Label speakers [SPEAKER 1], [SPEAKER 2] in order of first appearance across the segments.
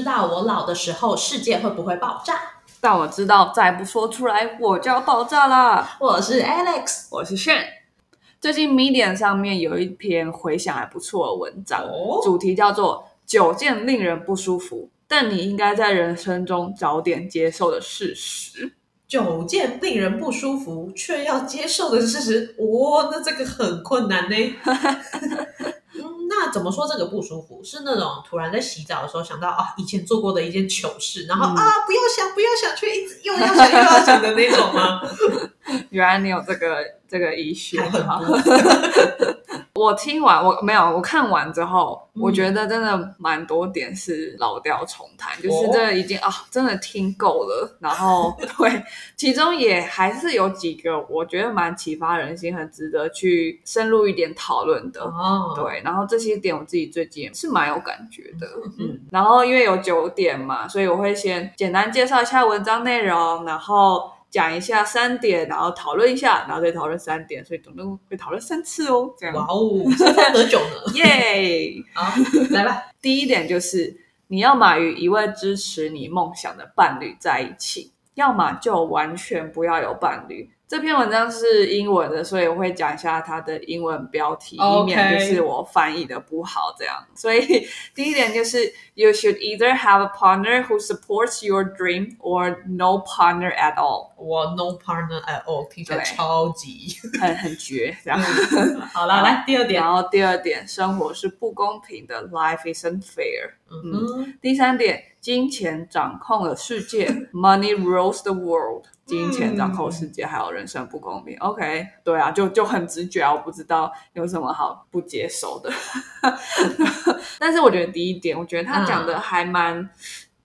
[SPEAKER 1] 知道我老的时候世界会不会爆炸。
[SPEAKER 2] 但我知道再不说出来我就要爆炸啦。
[SPEAKER 1] 我是 Alex，
[SPEAKER 2] 我是炫。最近 Medium 上面有一篇回想还不错的文章，
[SPEAKER 1] 哦
[SPEAKER 2] 主题叫做“九件令人不舒服，但你应该在人生中早点接受的事实
[SPEAKER 1] 九件令人不舒服却要接受的事实，哦，那这个很困难呢。嗯，那怎么说这个不舒服？是那种突然在洗澡的时候想到啊，以前做过的一件糗事，然后、
[SPEAKER 2] 嗯
[SPEAKER 1] 啊，不要想，不要想，却一直又要想又要想的那种吗？”。
[SPEAKER 2] 原来你有这个这个医学。我听完我没有，我看完之后，
[SPEAKER 1] 嗯
[SPEAKER 2] 我觉得真的蛮多点是老调重弹，就是
[SPEAKER 1] 哦
[SPEAKER 2] 这已经啊，真的听够了。然后 对，其中也还是有几个我觉得蛮启发人心，很值得去深入一点讨论的。
[SPEAKER 1] 哦，
[SPEAKER 2] 对，然后这些点我自己最近是蛮有感觉的。
[SPEAKER 1] 嗯，
[SPEAKER 2] 然后因为有九点嘛，所以我会先简单介绍一下文章内容，然后讲一下三点，然后讨论一下，然后再讨论三点，所以总共会讨论三次哦。这样，
[SPEAKER 1] 哇哦，三三得九呢。
[SPEAKER 2] 耶！
[SPEAKER 1] 好，来吧。
[SPEAKER 2] 第一点就是你要么与一位支持你梦想的伴侣在一起，要么就完全不要有伴侣。这篇文章是英文的，所以我会讲一下它的英文标题，以免就是我翻译的不好这样。所以第一点就是，you should either have a partner who supports your dream or no partner at all，
[SPEAKER 1] 我 no partner at all，听起来超级。
[SPEAKER 2] 很很绝这样。
[SPEAKER 1] 好了，来第二点。
[SPEAKER 2] 然后第二点，生活是不公平的，life isn't fair。
[SPEAKER 1] 嗯，
[SPEAKER 2] 第三点，金钱掌控了世界，money rules the world。金钱掌控世界，还有人生不公平。OK，对啊，就就很直觉啊，我不知道有什么好不接受的。但是我觉得第一点，我觉得他讲的还蛮，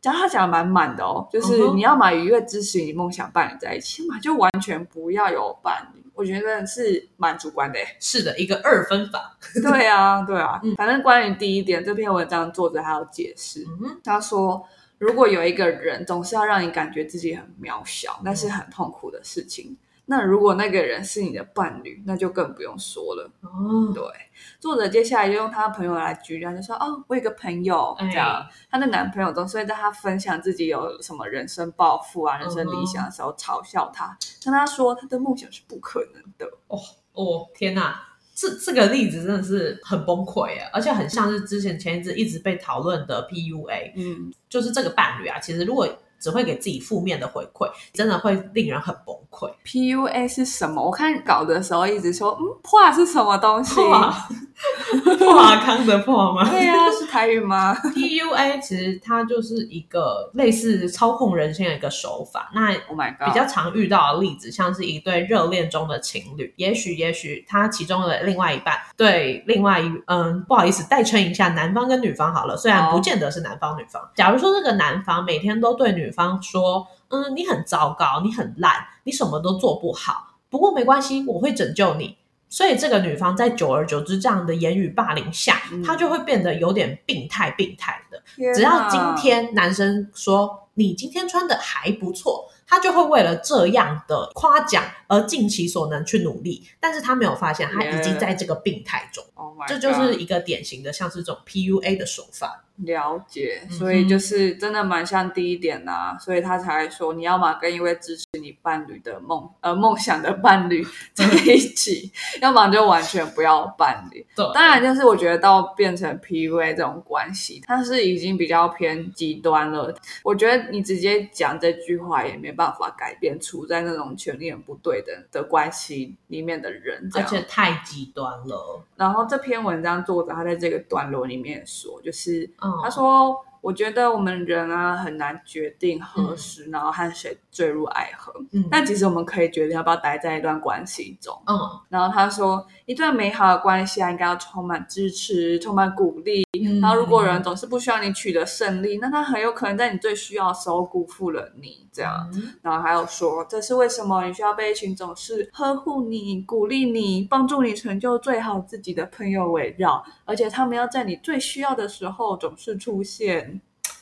[SPEAKER 2] 讲他讲的蛮满的哦，就是你要么与一位支持你梦想伴侣在一起，嘛就完全不要有伴侣。我觉得是蛮主观的欸。
[SPEAKER 1] 是的，一个二分法。
[SPEAKER 2] 对啊，对啊
[SPEAKER 1] 嗯，
[SPEAKER 2] 反正关于第一点，这篇文章作者还有解释，
[SPEAKER 1] 嗯，
[SPEAKER 2] 他说，如果有一个人总是要让你感觉自己很渺小，那是很痛苦的事情。那如果那个人是你的伴侣，那就更不用说了。
[SPEAKER 1] 哦，
[SPEAKER 2] 对，作者接下来就用他的朋友来举例，他就说：“哦，我有个朋友，
[SPEAKER 1] 哎
[SPEAKER 2] 这样，她的男朋友总是会在她分享自己有什么人生抱负啊、人生理想的时候嘲笑她，跟她说她的梦想是不可能的。
[SPEAKER 1] 哦，天哪！这这个例子真的是很崩溃啊，而且很像是之前前一阵一直被讨论的 PUA，
[SPEAKER 2] 嗯，
[SPEAKER 1] 就是这个伴侣啊，其实如果只会给自己负面的回馈，真的会令人很崩溃。
[SPEAKER 2] PUA 是什么？我看稿的时候一直说，嗯，破是什么东西？
[SPEAKER 1] 破 破康的破吗？
[SPEAKER 2] 对呀、是台语吗
[SPEAKER 1] ？PUA 其实它就是一个类似操控人心的一个手法。那
[SPEAKER 2] Oh my god！
[SPEAKER 1] 比较常遇到的例子，像是一对热恋中的情侣，也许也许他其中的另外一半对另外一嗯，不好意思，代称一下男方跟女方好了，虽然不见得是男方女方。假如说这个男方每天都对女方说，嗯，你很糟糕，你很烂，你什么都做不好，不过没关系，我会拯救你。所以这个女方在久而久之这样的言语霸凌下，
[SPEAKER 2] 嗯
[SPEAKER 1] 她就会变得有点病态病态的。只要今天男生说你今天穿的还不错，他就会为了这样的夸奖而尽其所能去努力，但是他没有发现他已经在这个病态中
[SPEAKER 2] Oh
[SPEAKER 1] 这就是一个典型的像是这种 PUA 的手法。
[SPEAKER 2] 了解，所以就是真的蛮像第一点呐、所以他才说你要么跟一位支持你伴侣的梦呃梦想的伴侣 在一起，要么就完全不要伴侣。
[SPEAKER 1] 对
[SPEAKER 2] 当然，就是我觉得到变成 PUA 这种关系，它是已经比较偏极端了。我觉得你直接讲这句话也没办法改变处在那种权力很不对等的关系里面的人，
[SPEAKER 1] 而且太极端了。
[SPEAKER 2] 然后这篇文章作者他在这个段落里面说，就是
[SPEAKER 1] 嗯
[SPEAKER 2] 他说，我觉得我们人啊很难决定何时，然后和谁坠入爱河。
[SPEAKER 1] 嗯
[SPEAKER 2] 但其实我们可以决定要不要待在一段关系中。
[SPEAKER 1] 嗯
[SPEAKER 2] 然后他说，一段美好的关系啊，应该要充满支持，充满鼓励。
[SPEAKER 1] 嗯
[SPEAKER 2] 然后如果人总是不需要你取得胜利，那他很有可能在你最需要的时候辜负了你。这样。
[SPEAKER 1] 嗯
[SPEAKER 2] 然后还有说，这是为什么你需要被一群总是呵护你、鼓励你、帮助你成就最好自己的朋友围绕，而且他们要在你最需要的时候总是出现。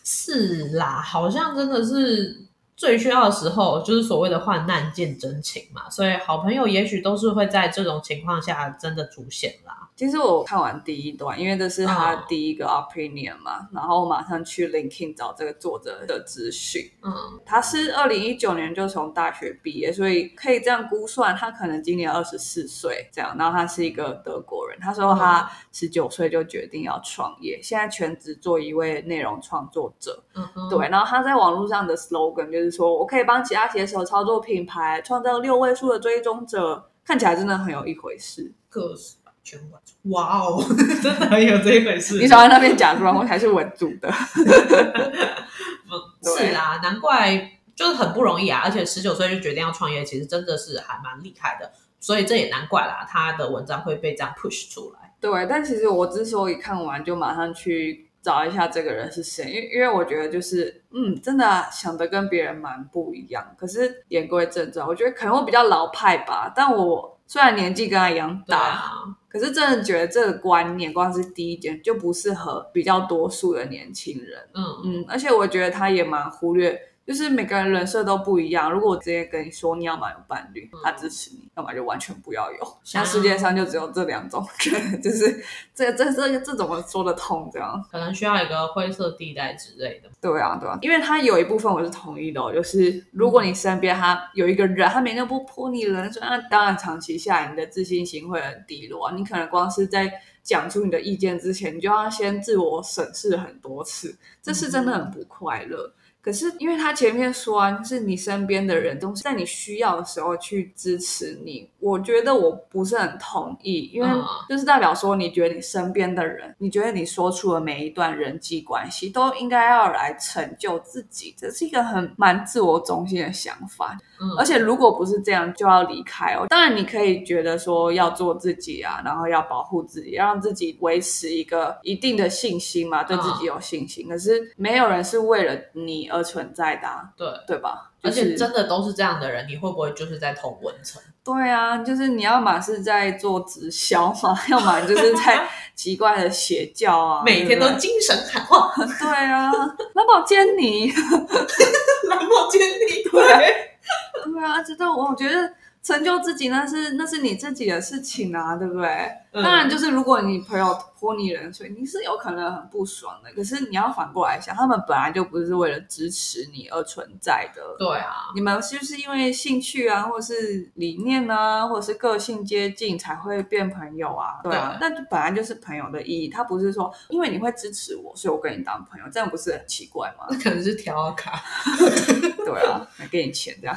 [SPEAKER 1] 是啦，好像真的是最需要的时候，就是所谓的患难见真情嘛，所以好朋友也许都是会在这种情况下真的出现啦。
[SPEAKER 2] 其实我看完第一段，因为这是他
[SPEAKER 1] 哦
[SPEAKER 2] 第一个 opinion 嘛，然后我马上去 LinkedIn 找这个作者的资讯。
[SPEAKER 1] 嗯，
[SPEAKER 2] 他是二零一九年就从大学毕业，所以可以这样估算，他可能今年二十四岁这样。然后他是一个德国人，他说他十九岁就决定要创业，现在全职做一位内容创作者。
[SPEAKER 1] 嗯哼，
[SPEAKER 2] 对，然后他在网络上的 slogan 就是说我可以帮其他写手操作品牌，创造六位数的追踪者，看起来真的很有一回事。
[SPEAKER 1] 个十百千万，哇哦，真的很有这一回事。
[SPEAKER 2] 你少在那边假装我才是稳住的。
[SPEAKER 1] 嗯，是啦，难怪就是很不容易啊，而且十九岁就决定要创业，其实真的是还蛮厉害的，所以这也难怪啦，他的文章会被这样 push 出来。
[SPEAKER 2] 对，但其实我之所以看完就马上去找一下这个人是谁，因为因为我觉得就是嗯，真的想的跟别人蛮不一样。可是言归正传，我觉得可能我比较老派吧，但我虽然年纪跟他一样大，
[SPEAKER 1] 啊，
[SPEAKER 2] 可是真的觉得这个观念光是第一点就不适合比较多数的年轻人。
[SPEAKER 1] 嗯
[SPEAKER 2] 嗯，而且我觉得他也蛮忽略，就是每个人人设都不一样。如果我直接跟你说你要么有伴侣，他支持你；要么就完全不要有。那世界上就只有这两种人，就是这这这这怎么说得通？这样
[SPEAKER 1] 可能需要一个灰色地带之类的。
[SPEAKER 2] 对啊，对啊，因为他有一部分我是同意的、哦，就是如果你身边他有一个人，他每天不泼你冷水，那当然长期下来你的自信心会很低落啊。你可能光是在讲出你的意见之前，你就要先自我审视很多次，这是真的很不快乐。可是，因为他前面说啊，就是你身边的人都是在你需要的时候去支持你，我觉得我不是很同意，因为
[SPEAKER 1] 嗯
[SPEAKER 2] 就是代表说，你觉得你身边的人，你觉得你说出的每一段人际关系都应该要来成就自己，这是一个很蛮自我中心的想法。
[SPEAKER 1] 嗯，
[SPEAKER 2] 而且如果不是这样，就要离开哦。当然，你可以觉得说要做自己啊，然后要保护自己，要让自己维持一个一定的信心嘛，对自己有信心。可是没有人是为了你而存在的、啊，
[SPEAKER 1] 对，
[SPEAKER 2] 对吧？
[SPEAKER 1] 而且真的都是这样的人，你会不会就是在同文层？
[SPEAKER 2] 对啊，就是你要么是在做直销嘛，要么就是在 奇怪的邪教啊，
[SPEAKER 1] 每天都精神喊话，
[SPEAKER 2] 对对啊，蓝宝坚尼，
[SPEAKER 1] 蓝宝坚尼，
[SPEAKER 2] 对啊
[SPEAKER 1] 对，
[SPEAKER 2] 对啊，这都我觉得成就自己那是那是你自己的事情啊，对不对？
[SPEAKER 1] 嗯
[SPEAKER 2] 当然，就是如果你朋友泼你冷水，你是有可能很不爽的。可是你要反过来想，他们本来就不是为了支持你而存在的。
[SPEAKER 1] 对啊，
[SPEAKER 2] 你们是不是因为兴趣啊，或是理念啊，或者是个性接近才会变朋友啊？对啊，那本来就是朋友的意义。他不是说因为你会支持我，所以我跟你当朋友，这样不是很奇怪吗？
[SPEAKER 1] 那可能是调卡，
[SPEAKER 2] 对啊，来给你钱这样，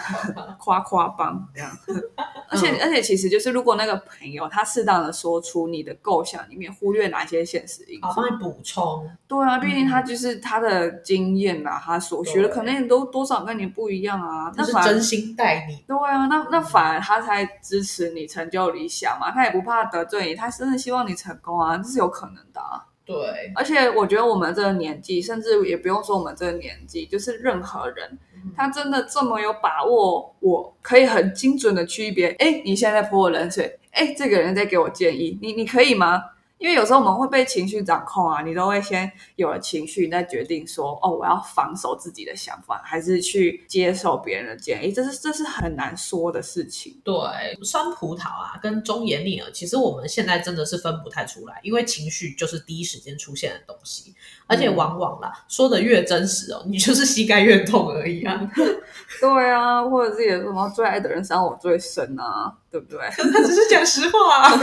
[SPEAKER 2] 夸夸帮这样。而且、而且，其实就是如果那个朋友他适当的说出你的构想里面忽略哪些现实因
[SPEAKER 1] 好
[SPEAKER 2] 素，
[SPEAKER 1] 帮你补充，
[SPEAKER 2] 对啊，毕竟他就是他的经验啊，他所学的
[SPEAKER 1] 对
[SPEAKER 2] 可能也都多少跟你不一样啊。
[SPEAKER 1] 那是真心待你。
[SPEAKER 2] 对啊，那那反而他才支持你成就理想嘛，他也不怕得罪你，他真的希望你成功啊，这是有可能的啊。
[SPEAKER 1] 对，
[SPEAKER 2] 而且我觉得我们这个年纪，甚至也不用说我们这个年纪，就是任何人，他真的这么有把握，我可以很精准的区别，哎，你现在在泼我冷水，哎，这个人在给我建议，你你可以吗？因为有时候我们会被情绪掌控啊，你都会先有了情绪，你再决定说，哦，我要防守自己的想法，还是去接受别人的建议，这是这是很难说的事情。
[SPEAKER 1] 对，酸葡萄啊，跟忠言逆耳，其实我们现在真的是分不太出来，因为情绪就是第一时间出现的东西，而且往往啦，说的越真实哦，你就是膝盖越痛而已啊。
[SPEAKER 2] 对啊，或者是有什么最爱的人伤我最深啊，对不对？
[SPEAKER 1] 他只是讲实话、啊。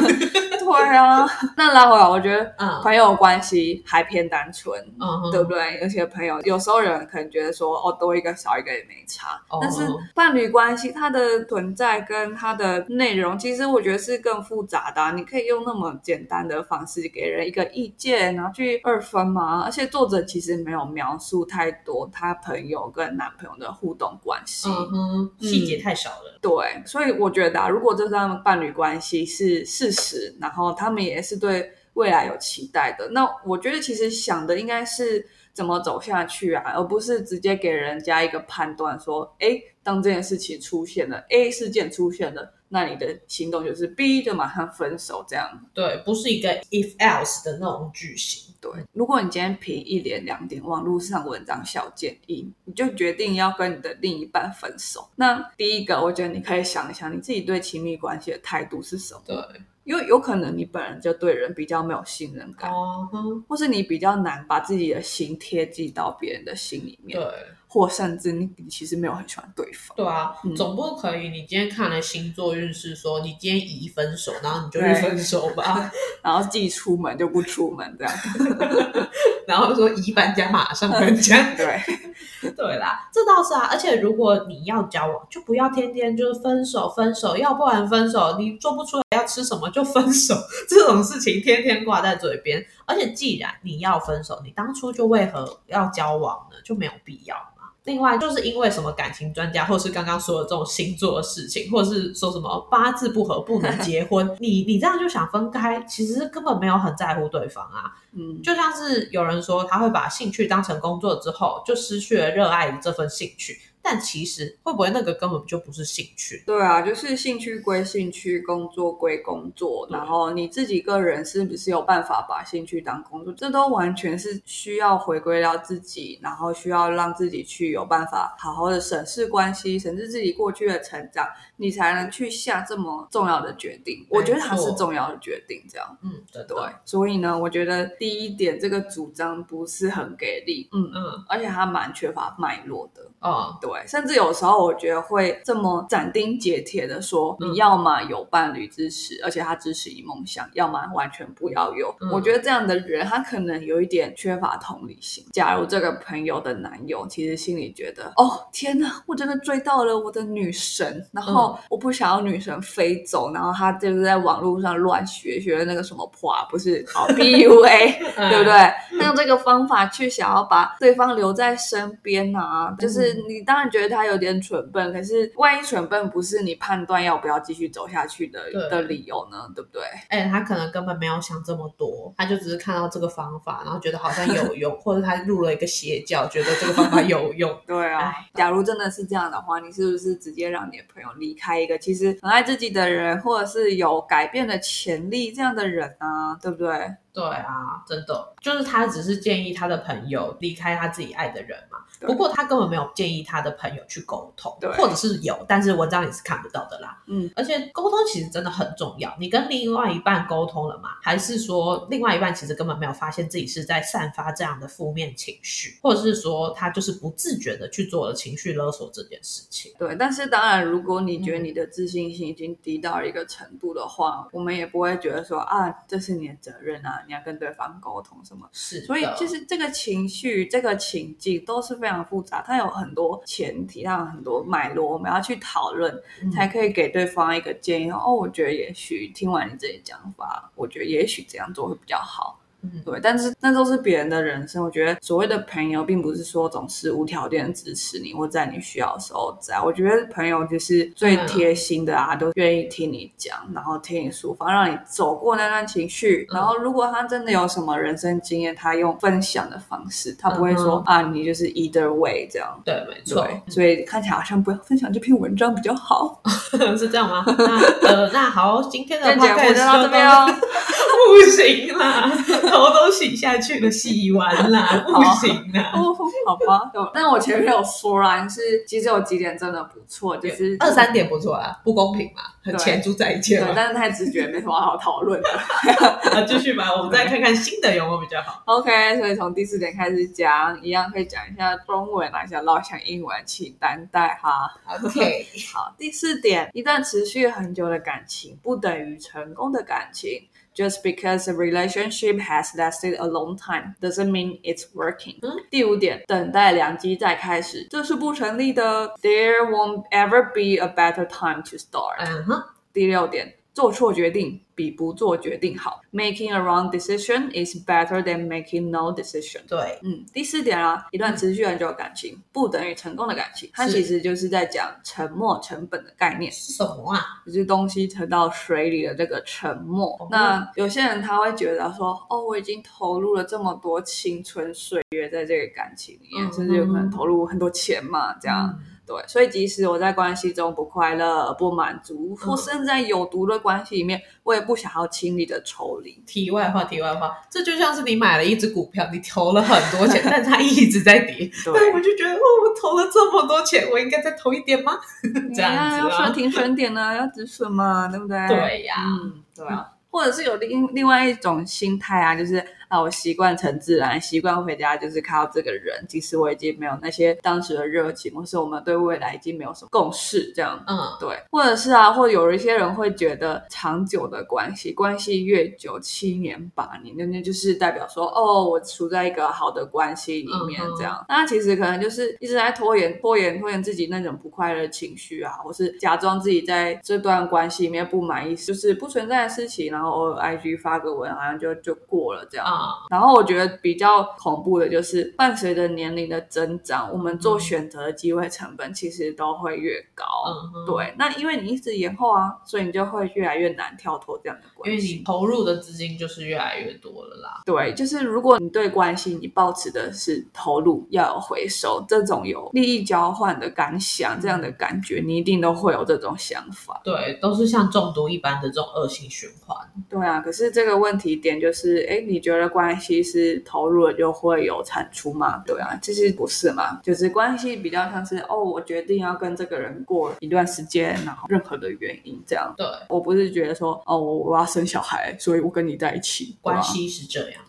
[SPEAKER 2] 对啊，那拉回来，我觉得
[SPEAKER 1] 嗯
[SPEAKER 2] 朋友关系还偏单纯，
[SPEAKER 1] 嗯，
[SPEAKER 2] 对不对？而且朋友有时候人可能觉得说，哦，多一个少一个也没差，
[SPEAKER 1] 哦
[SPEAKER 2] 但是伴侣关系它的存在跟它的内容，其实我觉得是更复杂的啊、你可以用那么简单的方式给人一个意见，然后去二分嘛。而且作者其实没有描述太多他朋友跟男朋友的互动关系。
[SPEAKER 1] 嗯，细节太少了。
[SPEAKER 2] 对，所以我觉得啊，如果这段伴侣关系是事实，然后他们也是对未来有期待的，那我觉得其实想的应该是怎么走下去啊，而不是直接给人家一个判断说，哎，当这件事情出现了，A 事件出现了，那你的行动就是 B 就马上分手这样。
[SPEAKER 1] 对，不是一个 if else 的那种句型。
[SPEAKER 2] 对，如果你今天凭一连两点网络上文章小建议，你就决定要跟你的另一半分手，那第一个，我觉得你可以想一想，你自己对亲密关系的态度是什么？
[SPEAKER 1] 对，
[SPEAKER 2] 因为有可能你本人就对人比较没有信任感，
[SPEAKER 1] 哦，哼
[SPEAKER 2] 或是你比较难把自己的心贴近到别人的心里面，
[SPEAKER 1] 对。
[SPEAKER 2] 或甚至你你其实没有很喜欢对方。
[SPEAKER 1] 对啊，
[SPEAKER 2] 嗯
[SPEAKER 1] 总不可以你今天看了星座运势，说你今天宜分手，然后你就去分手吧。
[SPEAKER 2] 然后既出门就不出门这样。
[SPEAKER 1] 然后说宜搬家马上搬 家。
[SPEAKER 2] 对，
[SPEAKER 1] 对啦，这倒是啊。而且如果你要交往，就不要天天就是分手分手，要不然分手，你做不出来要吃什么就分手，这种事情天天挂在嘴边。而且既然你要分手，你当初就为何要交往呢？就没有必要嘛。另外，就是因为什么感情专家，或是刚刚说的这种星座的事情，或者是说什么八字不合不能 结婚，你你这样就想分开，其实根本没有很在乎对方啊。
[SPEAKER 2] 嗯，
[SPEAKER 1] 就像是有人说他会把兴趣当成工作之后，就失去了热爱的这份兴趣，但其实会不会那个根本就不是兴趣？
[SPEAKER 2] 对啊，就是兴趣归兴趣，工作归工作，然后你自己个人是不是有办法把兴趣当工作，这都完全是需要回归到自己，然后需要让自己去有办法好好的审视关系，审视自己过去的成长，你才能去下这么重要的决定。我觉得它是重要的决定，这样。
[SPEAKER 1] 嗯，真
[SPEAKER 2] 对，，所以呢，我觉得第一点这个主张不是很给力，嗯，
[SPEAKER 1] 嗯，
[SPEAKER 2] 而且它蛮缺乏脉络的。
[SPEAKER 1] 嗯，
[SPEAKER 2] 对，甚至有时候我觉得会这么斩钉截铁的说，
[SPEAKER 1] 嗯
[SPEAKER 2] 你要么有伴侣支持，而且他支持你梦想，要么完全不要有。
[SPEAKER 1] 嗯
[SPEAKER 2] 我觉得这样的人，他可能有一点缺乏同理心。假如这个朋友的男友其实心里觉得，哦天哪，我真的追到了我的女神，然后我不想要女神飞走，然后他就是在网络上乱学学那个什么破，不是哦 PUA，对不对？用这个方法去想要把对方留在身边啊，就是你当然觉得他有点蠢笨，可是万一蠢笨不是你判断要不要继续走下去的的理由呢？对不对？
[SPEAKER 1] 哎、他可能根本没有想这么多，他就只是看到这个方法，然后觉得好像有用，或者他入了一个邪教，觉得这个方法有用。
[SPEAKER 2] 对啊
[SPEAKER 1] 哎，
[SPEAKER 2] 假如真的是这样的话，你是不是直接让你的朋友离开一个其实很爱自己的人，或者是有改变的潜力这样的人啊？对不对？
[SPEAKER 1] 对啊，真的，就是他只是建议他的朋友离开他自己爱的人嘛。不过他根本没有建议他的朋友去沟通，或者是有，但是文章里是看不到的啦。
[SPEAKER 2] 嗯，
[SPEAKER 1] 而且沟通其实真的很重要。你跟另外一半沟通了吗？还是说另外一半其实根本没有发现自己是在散发这样的负面情绪，或者是说他就是不自觉的去做了情绪勒索这件事情？
[SPEAKER 2] 对，但是当然，如果你觉得
[SPEAKER 1] 嗯
[SPEAKER 2] 你的自信心已经低到一个程度的话，我们也不会觉得说啊，这是你的责任啊，你要跟对方沟通什么。
[SPEAKER 1] 是，
[SPEAKER 2] 所以其实这个情绪、这个情境都是非常复杂，它有很多前提，它有很多脉络，我们要去讨论，
[SPEAKER 1] 嗯
[SPEAKER 2] 才可以给对方一个建议。哦，我觉得也许听完你这些讲法，我觉得也许这样做会比较好。
[SPEAKER 1] 嗯
[SPEAKER 2] 对，但是那都是别人的人生。我觉得所谓的朋友，并不是说总是无条件支持你，或在你需要的时候在。我觉得朋友就是最贴心的啊，都愿意听你讲，然后听你抒发，让你走过那段情绪。
[SPEAKER 1] 嗯
[SPEAKER 2] 然后，如果他真的有什么人生经验，他用分享的方式，他不会说、
[SPEAKER 1] 嗯
[SPEAKER 2] 啊，你就是 either way 这样。
[SPEAKER 1] 对，没错，
[SPEAKER 2] 所以看起来好像不要分享这篇文章比较好。
[SPEAKER 1] 是这样吗？那呃，那好，今天的
[SPEAKER 2] 今天节
[SPEAKER 1] podcast
[SPEAKER 2] 目就到这边哦。
[SPEAKER 1] 不行啦，头都洗下去了，洗完啦，不行啦。
[SPEAKER 2] 哦，好吧，但我前面有说啦，是其实有几点真的不错，就是
[SPEAKER 1] 二三点不错啦，不公平嘛，很
[SPEAKER 2] 对
[SPEAKER 1] 前猪在一切
[SPEAKER 2] 对，
[SPEAKER 1] 嘛。
[SPEAKER 2] 但是太直觉没什么好讨论的。
[SPEAKER 1] 啊，继续吧，我们再看看新的有没有比较好。
[SPEAKER 2] OK，所以从第四点开始讲，一样可以讲一下中文啊，想唠一下英文，请担待哈。
[SPEAKER 1] OK，
[SPEAKER 2] 好，第四点，一段持续很久的感情不等于成功的感情。Just because a relationship has lasted a long time doesn't mean it's working。
[SPEAKER 1] 嗯
[SPEAKER 2] 第五点，等待良机再开始，这是不成立的。There won't ever be a better time to start。
[SPEAKER 1] 嗯哼，
[SPEAKER 2] 第六点， 做错决定比不做决定好。Making a wrong decision is better than making no decision。
[SPEAKER 1] 对，
[SPEAKER 2] 嗯，第四点啊，一段持续很久的感情、不等于成功的感情，它其实就是在讲沉没成本的概念，
[SPEAKER 1] 是什么啊？
[SPEAKER 2] 就是东西沉到水里的这个沉没。
[SPEAKER 1] 哦
[SPEAKER 2] 那有些人他会觉得说，哦，我已经投入了这么多青春岁月在这个感情里面，
[SPEAKER 1] 嗯
[SPEAKER 2] 甚至有可能投入很多钱嘛，这样。
[SPEAKER 1] 嗯
[SPEAKER 2] 对，所以即使我在关系中不快乐、不满足，或甚至在有毒的关系里面，我也不想要轻易的抽离。
[SPEAKER 1] 题外话，题外话，这就像是你买了一只股票，你投了很多钱，但它一直在跌，对我就觉得，哦，我投了这么多钱，我应该再投一点吗？这样子
[SPEAKER 2] 要顺停损点呢，要止损嘛，对不对？
[SPEAKER 1] 对呀，
[SPEAKER 2] 嗯，对啊。或者是有另另外一种心态啊，就是啊，我习惯成自然，习惯回家就是看到这个人，即使我已经没有那些当时的热情，或是我们对未来已经没有什么共识，这样，
[SPEAKER 1] 嗯，
[SPEAKER 2] 对。或者是啊，或者有一些人会觉得，长久的关系，关系越久，七年八年，那那就是代表说，哦，我处在一个好的关系里面，这样。那其实可能就是一直在拖延、拖延、拖延自己那种不快乐情绪啊，或是假装自己在这段关系里面不满意，就是不存在的事情，然后。偶尔 IG 发个文，好像就就过了这样。然后我觉得比较恐怖的就是，伴随着年龄的增长，我们做选择的机会成本其实都会越高。对，那因为你一直延后啊，所以你就会越来越难跳脱这样的关
[SPEAKER 1] 系。因为你投入的资金就是越来越多了啦。
[SPEAKER 2] 对，就是如果你对关系你抱持的是投入要有回收这种有利益交换的感想，这样的感觉，你一定都会有这种想法。
[SPEAKER 1] 对，都是像中毒一般的这种恶性循环。
[SPEAKER 2] 对啊，可是这个问题点就是，哎，你觉得关系是投入了就会有产出嘛？对啊，其实不是嘛，就是关系比较像是，哦，我决定要跟这个人过一段时间，然后任何的原因这样。
[SPEAKER 1] 对，
[SPEAKER 2] 我不是觉得说，哦，我我要生小孩，所以我跟你在一起。
[SPEAKER 1] 关系是这样。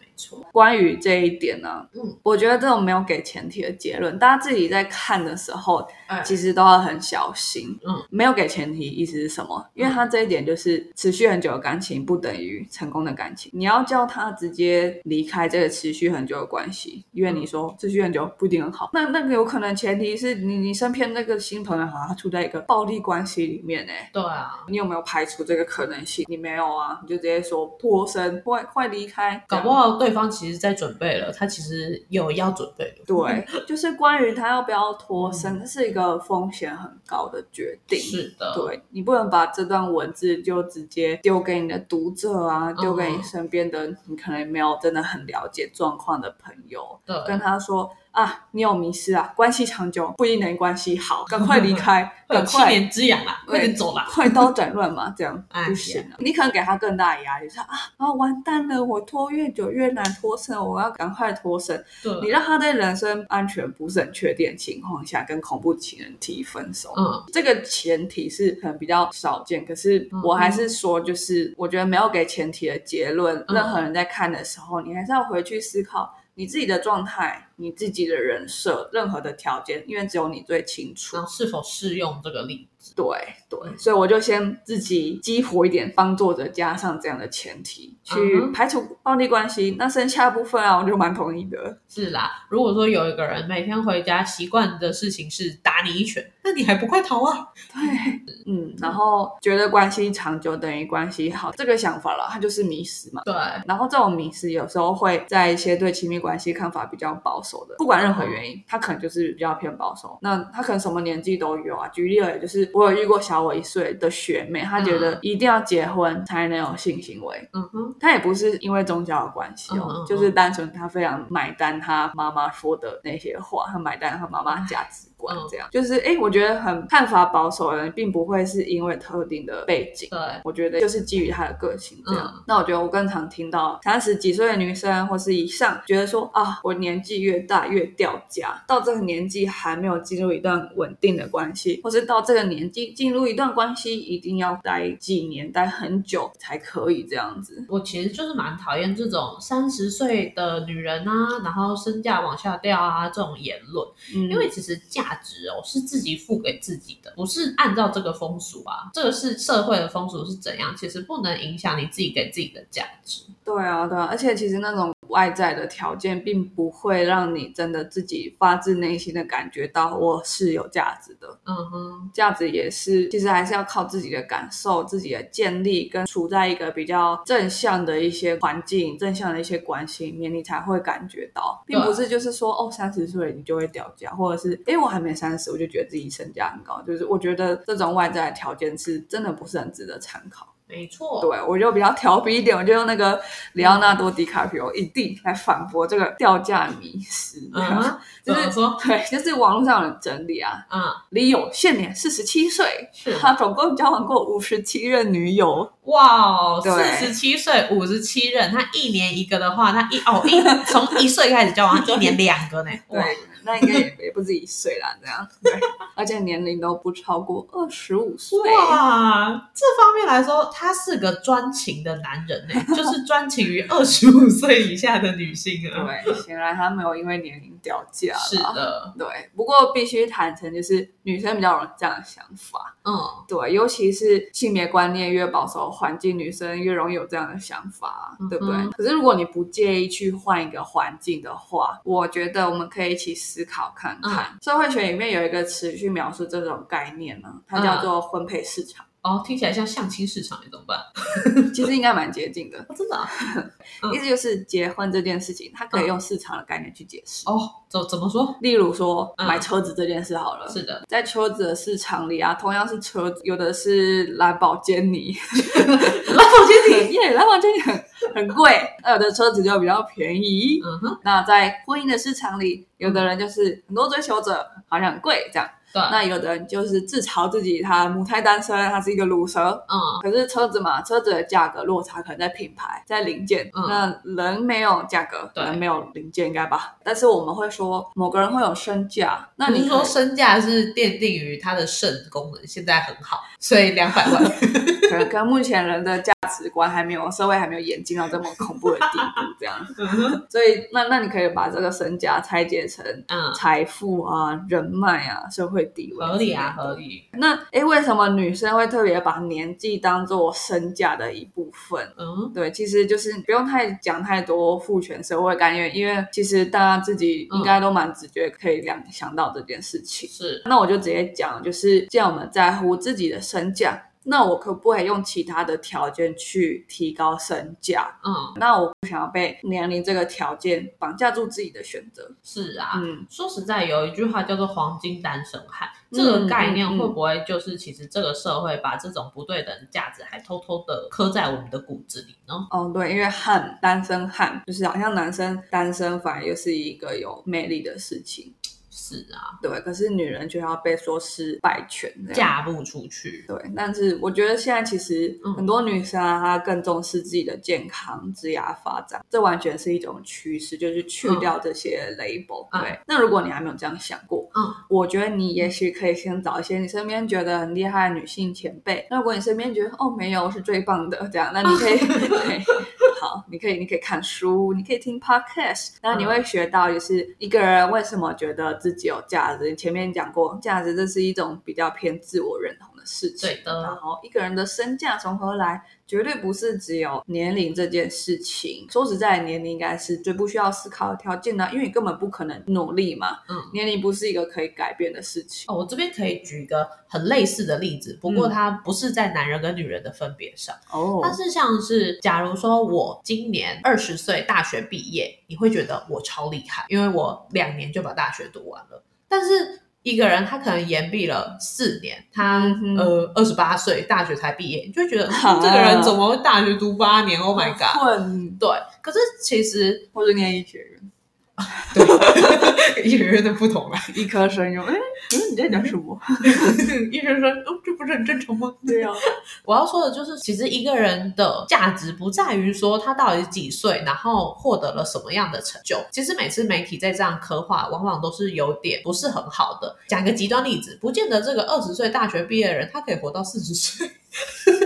[SPEAKER 2] 关于这一点呢，嗯，我觉得这种没有给前提的结论，大家自己在看的时候，其实都要很小心。嗯，没有给前提意思是什么？因为他这一点就是持续很久的感情不等于成功的感情。你要叫他直接离开这个持续很久的关系，因为你说持续很久不一定很好。那那个有可能前提是你你身边那个新朋友好像他处在一个暴力关系里面呢？
[SPEAKER 1] 对啊，
[SPEAKER 2] 你有没有排除这个可能性？你没有啊，你就直接说脱身，快快离开，
[SPEAKER 1] 搞不好。对方其实在准备了，他其实有要准备的。
[SPEAKER 2] 对，就是关于他要不要脱身，这是一个风险很高的决定。
[SPEAKER 1] 是的，
[SPEAKER 2] 对你不能把这段文字就直接丢给你的读者啊，丢给你身边的你可能没有真的很了解状况的朋友，跟他说。啊，你有迷失啊？关系长久不一定能关系好，赶快离开，赶快
[SPEAKER 1] 七年之痒啦，快点走啦，
[SPEAKER 2] 快刀斩乱麻，这样 不行。你可能给他更大的压力，说啊啊，完蛋了，我拖越久越难脱身，我要赶快脱身。你让他在人身安全不是很确定的情况下跟恐怖情人提分手，嗯，这个前提是可能比较少见。可是我还是说，就是我觉得没有给前提的结论，任何人在看的时候，你还是要回去思考。你自己的状态，你自己的人设，任何的条件，因为只有你最清楚，
[SPEAKER 1] 是否适用这个例子？
[SPEAKER 2] 对对，所以我就先自己激活一点，帮作者加上这样的前提，去排除暴力关系。那剩下部分啊，我就蛮同意的。
[SPEAKER 1] 是啦，如果说有一个人每天回家习惯的事情是打你一拳，那你还不快逃啊？
[SPEAKER 2] 对，嗯，然后觉得关系长久等于关系好，这个想法了，他就是迷失嘛。
[SPEAKER 1] 对，
[SPEAKER 2] 然后这种迷失有时候会在一些对亲密关系看法比较保守的，不管任何原因，他可能就是比较偏保守。那他可能什么年纪都有啊。举例而言，就是我有遇过小我一岁的学妹，她觉得一定要结婚才能有性行为。嗯哼，她也不是因为宗教的关系哦，就是单纯她非常买单她妈妈说的那些话，她买单她妈妈价值。这样就是，哎，我觉得很看法保守的人，并不会是因为特定的背景。
[SPEAKER 1] 对，
[SPEAKER 2] 我觉得就是基于他的个性这样。那我觉得我更常听到三十几岁的女生或是以上，觉得说啊，我年纪越大越掉价，到这个年纪还没有进入一段稳定的关系，或是到这个年纪进入一段关系一定要待几年、待很久才可以这样子。
[SPEAKER 1] 我其实就是蛮讨厌这种三十岁的女人啊，然后身价往下掉啊这种言论，因为其实价。值哦，是自己付给自己的，不是按照这个风俗啊。这个是社会的风俗是怎样，其实不能影响你自己给自己的价值。
[SPEAKER 2] 对啊，对啊，而且其实那种。外在的条件并不会让你真的自己发自内心的感觉到我是有价值的。嗯哼，价值也是，其实还是要靠自己的感受、自己的建立，跟处在一个比较正向的一些环境、正向的一些关系里面，你才会感觉到，并不是就是说哦，三十岁你就会掉价，或者是哎我还没三十，我就觉得自己身价很高。就是我觉得这种外在的条件是真的不是很值得参考。
[SPEAKER 1] 没错，
[SPEAKER 2] 对我就比较调皮一点，我就用那个里奥纳多·迪卡皮奥一定来反驳这个掉价迷失。就是
[SPEAKER 1] 说？
[SPEAKER 2] 对，就是网络上有人整理啊，
[SPEAKER 1] 嗯，
[SPEAKER 2] 李友现年四十七岁，
[SPEAKER 1] 是。
[SPEAKER 2] 他总共交往过五十七任女友，
[SPEAKER 1] 哇，
[SPEAKER 2] 对。
[SPEAKER 1] 四十七岁，五十七任，他一年一个的话，他一哦一从一岁开始交往，他一年两个呢。
[SPEAKER 2] 对，那应该也也不止一岁啦，这样，对，而且年龄都不超过二十五岁，
[SPEAKER 1] 哇，这方面来说，他是个专情的男人呢，就是专情于二十五岁以下的女性啊。
[SPEAKER 2] 对，显然他没有因为年龄掉价
[SPEAKER 1] 是的，
[SPEAKER 2] 对，不过必须坦诚，就是女生比较有这样的想法，
[SPEAKER 1] 嗯，
[SPEAKER 2] 对，尤其是性别观念越保守的环境，女生越容易有这样的想法，对不对？可是如果你不介意去换一个环境的话，我觉得我们可以一起思考看看。
[SPEAKER 1] 嗯。
[SPEAKER 2] 社会学里面有一个词去描述这种概念呢，它叫做婚配市场，
[SPEAKER 1] 哦，听起来像相亲市场，你怎么办？
[SPEAKER 2] 其实应该蛮接近的。
[SPEAKER 1] 哦真的
[SPEAKER 2] 意思就是结婚这件事情，它可以用市场的概念去解释。
[SPEAKER 1] 哦，怎怎么说？
[SPEAKER 2] 例如说
[SPEAKER 1] 嗯
[SPEAKER 2] 买车子这件事好了，
[SPEAKER 1] 是的，
[SPEAKER 2] 在车子的市场里啊，同样是车子，有的是兰博基尼，
[SPEAKER 1] 兰博基尼，
[SPEAKER 2] 耶，兰博基尼很很贵，那有的车子就比较便宜。
[SPEAKER 1] 嗯哼，
[SPEAKER 2] 那在婚姻的市场里，有的人就是很多追求者，好像很贵这样。
[SPEAKER 1] 对，
[SPEAKER 2] 那有的人就是自嘲自己他母胎单身，他是一个乳蛇。
[SPEAKER 1] 嗯，
[SPEAKER 2] 可是车子嘛，车子的价格落差可能在品牌，在零件。
[SPEAKER 1] 嗯
[SPEAKER 2] 那人没有价格，
[SPEAKER 1] 对
[SPEAKER 2] 人没有零件，应该吧？但是我们会说某个人会有身价，那
[SPEAKER 1] 您说身价是奠定于他的肾功能现在很好，所以两百万。
[SPEAKER 2] 可能跟目前人的价值观还没有，社会还没有演进到这么恐怖的地步，这样。所以，那那你可以把这个身家拆解成
[SPEAKER 1] 嗯，
[SPEAKER 2] 财富啊、人脉啊、社会地位，
[SPEAKER 1] 合理啊，合。理。
[SPEAKER 2] 那诶，为什么女生会特别把年纪当做身价的一部分？
[SPEAKER 1] 嗯，
[SPEAKER 2] 对，其实就是不用太讲太多父权社会概念，因为其实大家自己应该都蛮直觉可以联想到这件事情。
[SPEAKER 1] 是，
[SPEAKER 2] 那我就直接讲，就是既然我们在乎自己的身价，那我可不可以用其他的条件去提高身价？
[SPEAKER 1] 嗯，
[SPEAKER 2] 那我不想要被年龄这个条件绑架住自己的选择。
[SPEAKER 1] 是啊。
[SPEAKER 2] 嗯，
[SPEAKER 1] 说实在，有一句话叫做“黄金单身汉”，这个概念
[SPEAKER 2] 嗯嗯
[SPEAKER 1] 会不会就是其实这个社会把这种不对等的价值还偷偷的刻在我们的骨子里呢？
[SPEAKER 2] 哦，对，因为汉单身汉就是好像男生单身反而又是一个有魅力的事情，
[SPEAKER 1] 是啊，
[SPEAKER 2] 对。可是女人就要被说是败犬。
[SPEAKER 1] 嫁不出去。
[SPEAKER 2] 对，但是我觉得现在其实
[SPEAKER 1] 嗯
[SPEAKER 2] 很多女生啊，她更重视自己的健康、职业发展，这完全是一种趋势，就是去掉这些 label、
[SPEAKER 1] 嗯
[SPEAKER 2] 对，那如果你还没有这样想过，
[SPEAKER 1] 嗯，
[SPEAKER 2] 我觉得你也许可以先找一些你身边觉得很厉害的女性前辈。那如果你身边觉得哦没有，我是最棒的这样，那你可以 对，好，你可以你可以看书，你可以听 podcast，然后你会学到就是一个人为什么觉得自己有价值。前面讲过，价值这是一种比较偏自我认同的事情。
[SPEAKER 1] 对的
[SPEAKER 2] 然后一个人的身价从何来，绝对不是只有年龄这件事情。说实在，年龄应该是最不需要思考的条件呢、因为你根本不可能努力嘛。
[SPEAKER 1] 嗯，
[SPEAKER 2] 年龄不是一个可以改变的事情。
[SPEAKER 1] 哦，我这边可以举一个很类似的例子，不过它不是在男人跟女人的分别上，
[SPEAKER 2] 哦
[SPEAKER 1] 它是像是，假如说我今年二十岁大学毕业，你会觉得我超厉害，因为我两年就把大学读完了。但是一个人他可能延毕了四年，他、
[SPEAKER 2] 嗯
[SPEAKER 1] 呃二十八岁大学才毕业，你就会觉得、这个人怎么会大学读八年？Oh my god！对，可是其实
[SPEAKER 2] 或者念医学院，
[SPEAKER 1] 对医学院的不同吧，
[SPEAKER 2] 医科生用，哎，嗯，你在讲什么？
[SPEAKER 1] 医生说，哦，这不是很正常吗？
[SPEAKER 2] 对啊，
[SPEAKER 1] 我要说的就是，其实一个人的价值不在于说他到底是几岁，然后获得了什么样的成就。其实每次媒体在这样刻画，往往都是有点不是很好的。讲一个极端例子，不见得这个二十岁大学毕业的人，他可以活到四十岁。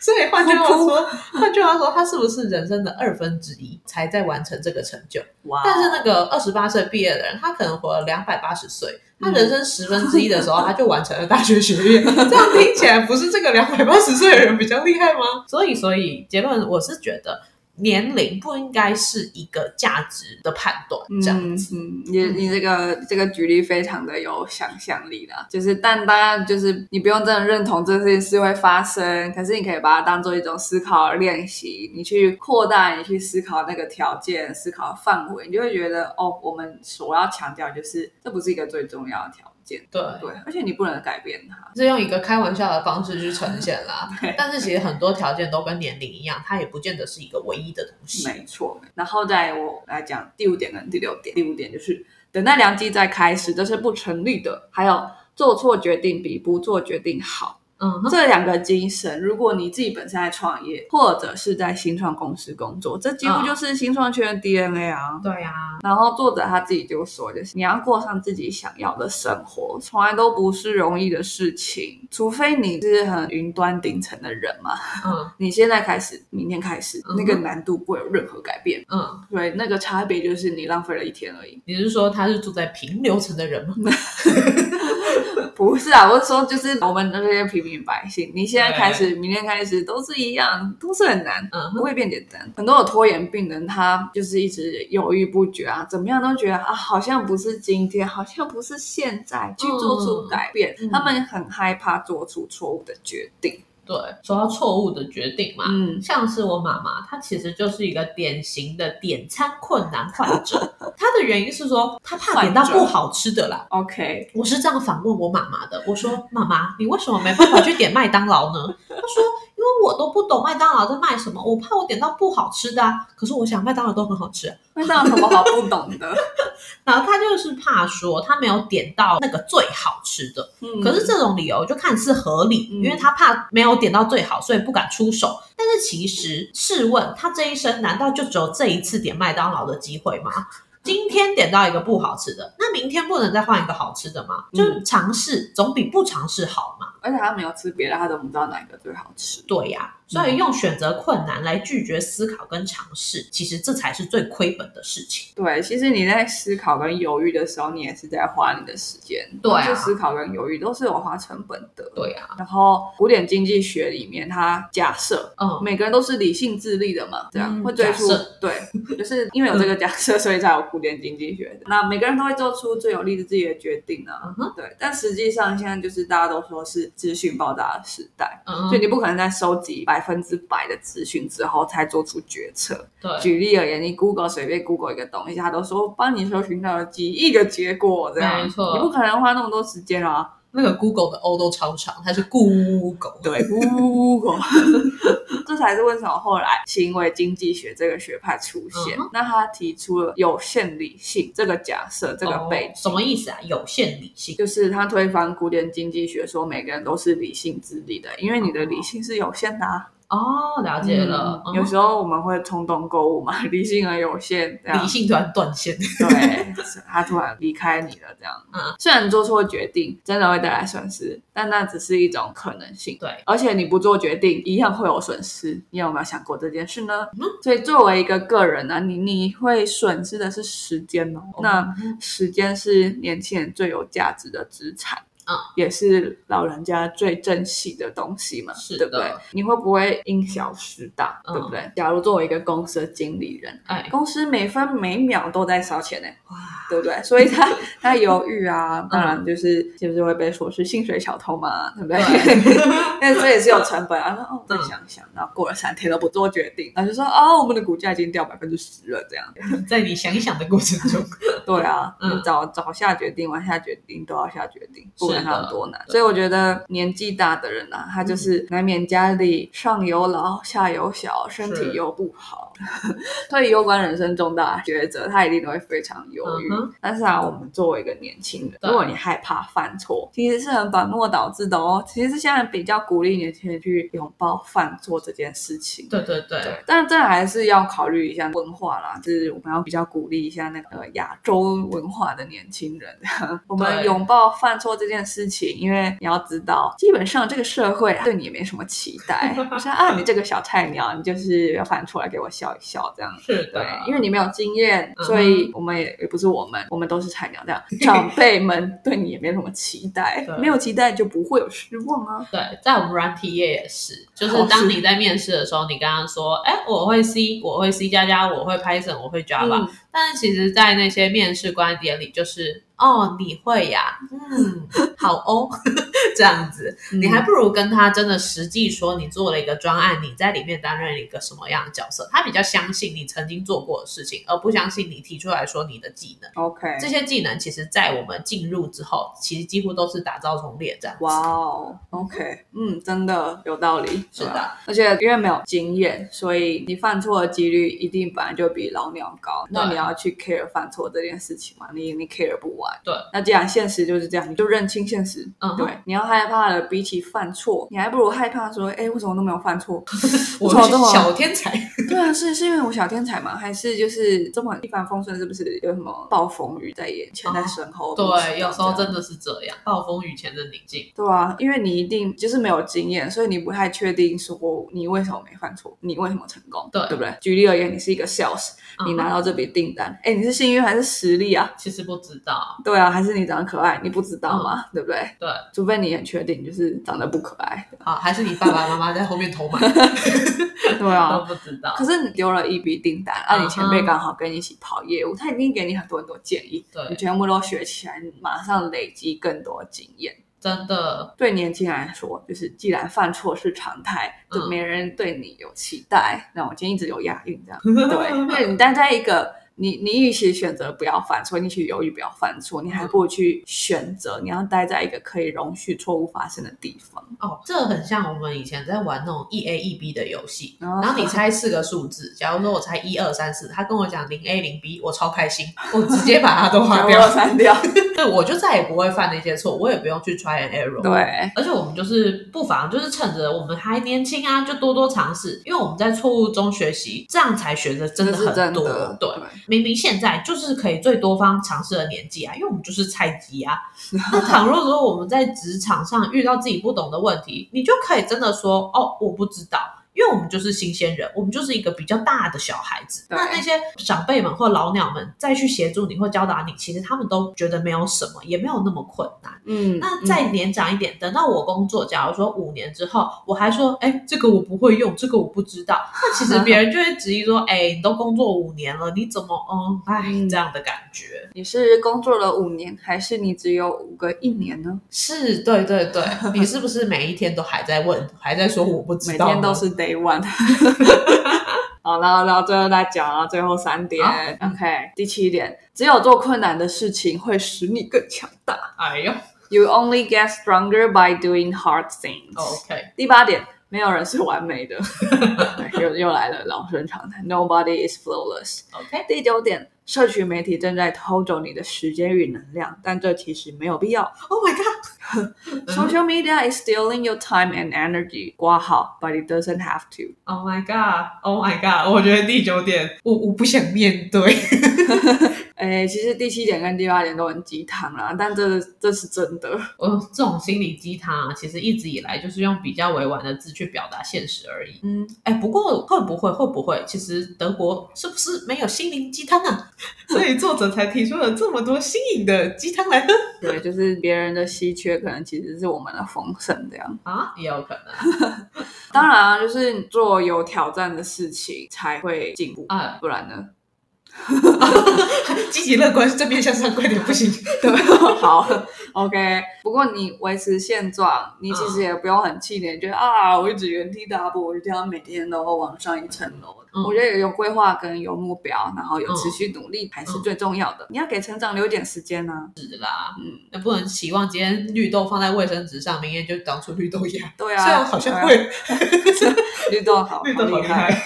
[SPEAKER 1] 所以换句话说，换句话说，他是不是人生的二分之一才在完成这个成就？
[SPEAKER 2] 哇
[SPEAKER 1] 但是那个二十八岁毕业的人，他可能活了两百八十岁，他人生十分之一的时候，他就完成了大学学业。这样听起来不是这个两百八十岁的人比较厉害吗？所以，所以结论我是觉得年龄不应该是一个价值的判断，这样子。
[SPEAKER 2] 嗯，嗯。你你这个这个举例非常的有想象力啦，就是但大家就是你不用真的认同这件事会发生，可是你可以把它当做一种思考练习，你去扩大你去思考那个条件、思考范围，你就会觉得哦，我们所要强调就是这不是一个最重要的条
[SPEAKER 1] 对，
[SPEAKER 2] 对，而且你不能改变它。
[SPEAKER 1] 是用一个开玩笑的方式去呈现啦。但是其实很多条件都跟年龄一样，它也不见得是一个唯一的东西。
[SPEAKER 2] 没错，然后再我来讲第五点跟第六点。第五点就是等待良机再开始，这是不成立的。还有做错决定比不做决定好。
[SPEAKER 1] 嗯，
[SPEAKER 2] 这两个精神，如果你自己本身在创业，或者是在新创公司工作，这几乎就是新创圈的 DNA 啊。
[SPEAKER 1] 对啊、
[SPEAKER 2] 然后作者他自己就说，就是你要过上自己想要的生活，从来都不是容易的事情，除非你是很云端顶层的人嘛。
[SPEAKER 1] 嗯
[SPEAKER 2] 你现在开始，明天开始，
[SPEAKER 1] 嗯
[SPEAKER 2] 那个难度不会有任何改变。
[SPEAKER 1] 嗯，
[SPEAKER 2] 对，那个差别就是你浪费了一天而已。
[SPEAKER 1] 你是说他是住在平流层的人吗？
[SPEAKER 2] 不是啊，我是说，就是我们的这些平民百姓，你现在开始，明天开始都是一样，都是很难。
[SPEAKER 1] 嗯
[SPEAKER 2] 不会变简单，很多有拖延病人，他就是一直犹豫不决啊，怎么样都觉得啊，好像不是今天，好像不是现在去做出改变，
[SPEAKER 1] 嗯
[SPEAKER 2] 他们很害怕做出错误的决定。
[SPEAKER 1] 对，说到错误的决定嘛，
[SPEAKER 2] 嗯，
[SPEAKER 1] 像是我妈妈，她其实就是一个典型的点餐困难患者。她的原因是说，她怕点到不好吃的啦。
[SPEAKER 2] OK，
[SPEAKER 1] 我是这样反问我妈妈的，我说：“妈妈，你为什么没办法去点麦当劳呢？”她说：“因为我都不懂麦当劳在卖什么，我怕我点到不好吃的啊。可是我想麦当劳都很好吃啊、
[SPEAKER 2] 麦当劳有什么好不懂的？
[SPEAKER 1] 然后他就是怕说他没有点到那个最好吃的。
[SPEAKER 2] 嗯
[SPEAKER 1] 可是这种理由就看似合理，
[SPEAKER 2] 嗯
[SPEAKER 1] 因为他怕没有点到最好，所以不敢出手。但是其实试问，他这一生难道就只有这一次点麦当劳的机会吗？今天点到一个不好吃的，那明天不能再换一个好吃的吗？就是尝试总比不尝试好嘛。
[SPEAKER 2] 而且他没有吃别的，他怎么知道哪一个最好吃？
[SPEAKER 1] 对呀、所以用选择困难来拒绝思考跟尝试，其实这才是最亏本的事情。
[SPEAKER 2] 对，其实你在思考跟犹豫的时候，你也是在花你的时间。
[SPEAKER 1] 对啊
[SPEAKER 2] 就思考跟犹豫都是有花成本的。
[SPEAKER 1] 对啊、
[SPEAKER 2] 然后古典经济学里面，它假设
[SPEAKER 1] 嗯，
[SPEAKER 2] 每个人都是理性自立的嘛，这样、
[SPEAKER 1] 嗯
[SPEAKER 2] 会追
[SPEAKER 1] 出
[SPEAKER 2] 对，就是因为有这个假设，所以才有古典经济学的。那每个人都会做出最有利的自己的决定啊，
[SPEAKER 1] 嗯
[SPEAKER 2] 对。但实际上现在就是大家都说是资讯爆炸的时代，
[SPEAKER 1] 嗯
[SPEAKER 2] 所以你不可能在收集百分之百的资讯之后才做出决策。
[SPEAKER 1] 对，
[SPEAKER 2] 举例而言，你 Google 随便 Google 一个东西，他都说帮你搜寻到了几亿个结果，这样
[SPEAKER 1] 没错
[SPEAKER 2] 你不可能花那么多时间啊。
[SPEAKER 1] 那个 Google 的 O 都超长，它是 Google。
[SPEAKER 2] 对，Google，这才是为什么后来行为经济学这个学派出现。
[SPEAKER 1] 嗯
[SPEAKER 2] 那他提出了有限理性这个假设，这个背景。
[SPEAKER 1] 哦什么意思啊？有限理性。
[SPEAKER 2] 就是他推翻古典经济学，说每个人都是理性自立的，因为你的理性是有限的、啊。
[SPEAKER 1] 哦，了解了。
[SPEAKER 2] 嗯有时候我们会冲动购物嘛，理性而有限，这样
[SPEAKER 1] 理性突然断线。
[SPEAKER 2] 对，他突然离开你了，这样。
[SPEAKER 1] 嗯，
[SPEAKER 2] 虽然你做错决定，真的会带来损失，但那只是一种可能性。
[SPEAKER 1] 对，
[SPEAKER 2] 而且你不做决定，一样会有损失。你有没有想过这件事呢？
[SPEAKER 1] 嗯
[SPEAKER 2] 所以作为一个个人呢、你你会损失的是时间哦。那时间是年轻人最有价值的资产。
[SPEAKER 1] 嗯，
[SPEAKER 2] 也是老人家最珍惜的东西嘛，
[SPEAKER 1] 是
[SPEAKER 2] 对不对？你会不会因小失大，
[SPEAKER 1] 嗯
[SPEAKER 2] 对不对？假如作为一个公司的经理人，
[SPEAKER 1] 哎，
[SPEAKER 2] 公司每分每秒都在烧钱呢，
[SPEAKER 1] 哇，
[SPEAKER 2] 对不对？所以他 他犹豫啊，
[SPEAKER 1] 嗯
[SPEAKER 2] 当然就是就是会被说是薪水小偷嘛，对不对？
[SPEAKER 1] 对
[SPEAKER 2] 但这也是有成本啊。说哦，再
[SPEAKER 1] 嗯
[SPEAKER 2] 想想，然后过了三天都不做决定，然后就说哦，我们的股价已经掉百分之十了，这样。
[SPEAKER 1] 在你想一想的过程中，
[SPEAKER 2] 对啊，
[SPEAKER 1] 嗯
[SPEAKER 2] 你早早下决定，晚下决定都要下决定，不管
[SPEAKER 1] 是的
[SPEAKER 2] 它有多难。所以我觉得年纪大的人啊，他就是难免家里上有老下有小，身体又不好，所以攸关人生重大抉择，他一定都会非常犹豫。
[SPEAKER 1] 嗯
[SPEAKER 2] 但是啊，我们作为一个年轻人，如果你害怕犯错，其实是很本末倒置的哦。其实现在比较鼓励年轻人去拥抱犯错这件事情。
[SPEAKER 1] 对对对，
[SPEAKER 2] 对，但是这还是要考虑一下文化啦，就是我们要比较鼓励一下那个亚洲文化的年轻人，我们拥抱犯错这件事情，因为你要知道，基本上这个社会对你也没什么期待，就是啊，你这个小菜鸟，你就是要犯错来给我笑一笑这样。
[SPEAKER 1] 是的
[SPEAKER 2] 对，，因为你没有经验，
[SPEAKER 1] 嗯
[SPEAKER 2] 所以我们也也不是我们，我们都是菜鸟这样。长辈们对你也没什么期待，没有期待就不会有失望啊。
[SPEAKER 1] 对，在我们软体业也是，就是当你在面试的时候，你刚刚说，哎，我会 C，我会 C 加加，我会 Python，我会 Java，、
[SPEAKER 2] 嗯
[SPEAKER 1] 但是其实，在那些面试官眼里，就是哦，你会呀，嗯，好哦，这样子，你还不如跟他真的实际说你做了一个专案，你在里面担任一个什么样的角色，他比较相信你曾经做过的事情，而不相信你提出来说你的技能。
[SPEAKER 2] OK，
[SPEAKER 1] 这些技能其实，在我们进入之后，其实几乎都是打造重练这样子。
[SPEAKER 2] 哇哦，OK，嗯，真的有道理，
[SPEAKER 1] 是的
[SPEAKER 2] 而且因为没有经验，所以你犯错的几率一定本来就比老鸟高。那你要去 care 犯错这件事情嘛？你你 care 不完。
[SPEAKER 1] 对，
[SPEAKER 2] 那既然现实就是这样，你就认清现实。
[SPEAKER 1] 嗯
[SPEAKER 2] 对，你要害怕的，比起犯错，你还不如害怕说，哎，为什么都没有犯错？
[SPEAKER 1] 我
[SPEAKER 2] 为什么这么
[SPEAKER 1] 小天才，
[SPEAKER 2] 对啊，是是因为我小天才吗？还是就是这么一帆风顺？是不是有什么暴风雨在眼前，在身后？
[SPEAKER 1] 对，有时候真
[SPEAKER 2] 的。
[SPEAKER 1] 是这样，暴风雨前的宁静。
[SPEAKER 2] 对啊，因为你一定就是没有经验，所以你不太确定说你为什么没犯错，你为什么成功，
[SPEAKER 1] 对
[SPEAKER 2] 对不对？举例而言，你是一个 sales，、你
[SPEAKER 1] 嗯
[SPEAKER 2] 拿到这笔订单，哎，你是幸运还是实力啊？
[SPEAKER 1] 其实不知道，
[SPEAKER 2] 对啊，还是你长得可爱，你不知道嘛，对不对？
[SPEAKER 1] 对，
[SPEAKER 2] 除非你很确定就是长得不可爱，
[SPEAKER 1] 啊，还是你爸爸妈妈在后面偷买，
[SPEAKER 2] 对啊
[SPEAKER 1] 都。不知道
[SPEAKER 2] 可。是你丢了一笔订单，啊，你前辈刚好跟你一起跑业务，他一定给你很多很多建议，你，全部都学起来，你马上累积更多经验。
[SPEAKER 1] 真的，
[SPEAKER 2] 对年轻人来说，就是既然犯错是常态，就
[SPEAKER 1] 嗯
[SPEAKER 2] 没人对你有期待。那我今天一直有押韵，这样 对，因为你待在一个你你与其选择不要犯错，你去犹豫不要犯错，你还不如去选择你要待在一个可以容许错误发生的地方。
[SPEAKER 1] 哦，这很像我们以前在玩那种一 A 一 B 的游戏，
[SPEAKER 2] 哦
[SPEAKER 1] 然后你 猜四个数字，假如说我猜一二三四，他跟我讲零 A 零 B，我超开心，我直接把它都划掉，
[SPEAKER 2] 删掉。
[SPEAKER 1] 对我就再也不会犯那些错，我也不用去 try and error。
[SPEAKER 2] 对，
[SPEAKER 1] 而且我们就是不妨就是趁着我们还年轻啊，就多多尝试，因为我们在错误中学习，这样才学的真的很多。对，明明现在就是可以最多方尝试的年纪啊，因为我们就是菜鸡啊。那倘若说我们在职场上遇到自己不懂的问题，你就可以真的说哦，我不知道。因为我们就是新鲜人，我们就是一个比较大的小孩子。那那些长辈们或老鸟们再去协助你或教导你，其实他们都觉得没有什么，也没有那么困难。
[SPEAKER 2] 嗯，
[SPEAKER 1] 那再年长一点，等到我工作，假如说五年之后，我还说，哎，这个我不会用，这个我不知道，那其实别人就会质疑说，哎，你都工作五年了，你怎么，嗯，哎，这样的感觉。
[SPEAKER 2] 你是工作了五年，还是你只有五个一年呢？
[SPEAKER 1] 是，对对对，你是不是每一天都还在问，还在说我不知道？
[SPEAKER 2] 每天都是 day one。好，然后然后最后再讲啊最后三点
[SPEAKER 1] 好
[SPEAKER 2] ，OK，第七点，只有做困难的事情会使你更强大。
[SPEAKER 1] 哎呦
[SPEAKER 2] You only get stronger by doing hard things。
[SPEAKER 1] ，OK，
[SPEAKER 2] 第八点，没有人是完美的，对又又来了老生常谈，Nobody is flawless。
[SPEAKER 1] OK，
[SPEAKER 2] 第九点，社群媒体正在偷走你的时间与能量，但这其实没有必要。
[SPEAKER 1] Oh my
[SPEAKER 2] god，Social media is stealing your time and energy，挂号，but it doesn't have to。
[SPEAKER 1] Oh my god，Oh my god，我觉得第九点，我我不想面对。
[SPEAKER 2] 哎，其实第七点跟第八点都很鸡汤啦，但这这是真的。
[SPEAKER 1] 我这种心理鸡汤啊，其实一直以来就是用比较委婉的字去表达现实而已。
[SPEAKER 2] 嗯，
[SPEAKER 1] 哎，不过会不会会不会，其实德国是不是没有心灵鸡汤啊？所以作者才提出了这么多新颖的鸡汤来喝
[SPEAKER 2] 对，就是别人的稀缺，可能其实是我们的丰盛这样。
[SPEAKER 1] 啊，也有可能
[SPEAKER 2] 当然啊，就是做有挑战的事情才会进步，
[SPEAKER 1] 啊。
[SPEAKER 2] 不然呢？
[SPEAKER 1] 积极乐观，正面向上，快点不行。
[SPEAKER 2] 对，好，OK。不过你维持现状，你其实也不用很气馁，觉得啊，我一直原地踏步，我一定要每天都往上一层楼。
[SPEAKER 1] 嗯
[SPEAKER 2] 我觉得有规划跟有目标，然后有
[SPEAKER 1] 嗯
[SPEAKER 2] 持续努力才是最重要的。你要给成长留一点时间呢、
[SPEAKER 1] 是啦，
[SPEAKER 2] 嗯，
[SPEAKER 1] 那不能期望今天绿豆放在卫生纸上，明天就长出绿豆芽。
[SPEAKER 2] 对啊，
[SPEAKER 1] 虽然好像
[SPEAKER 2] 对啊
[SPEAKER 1] 会，
[SPEAKER 2] 绿豆好，
[SPEAKER 1] 绿豆好
[SPEAKER 2] 厉
[SPEAKER 1] 害。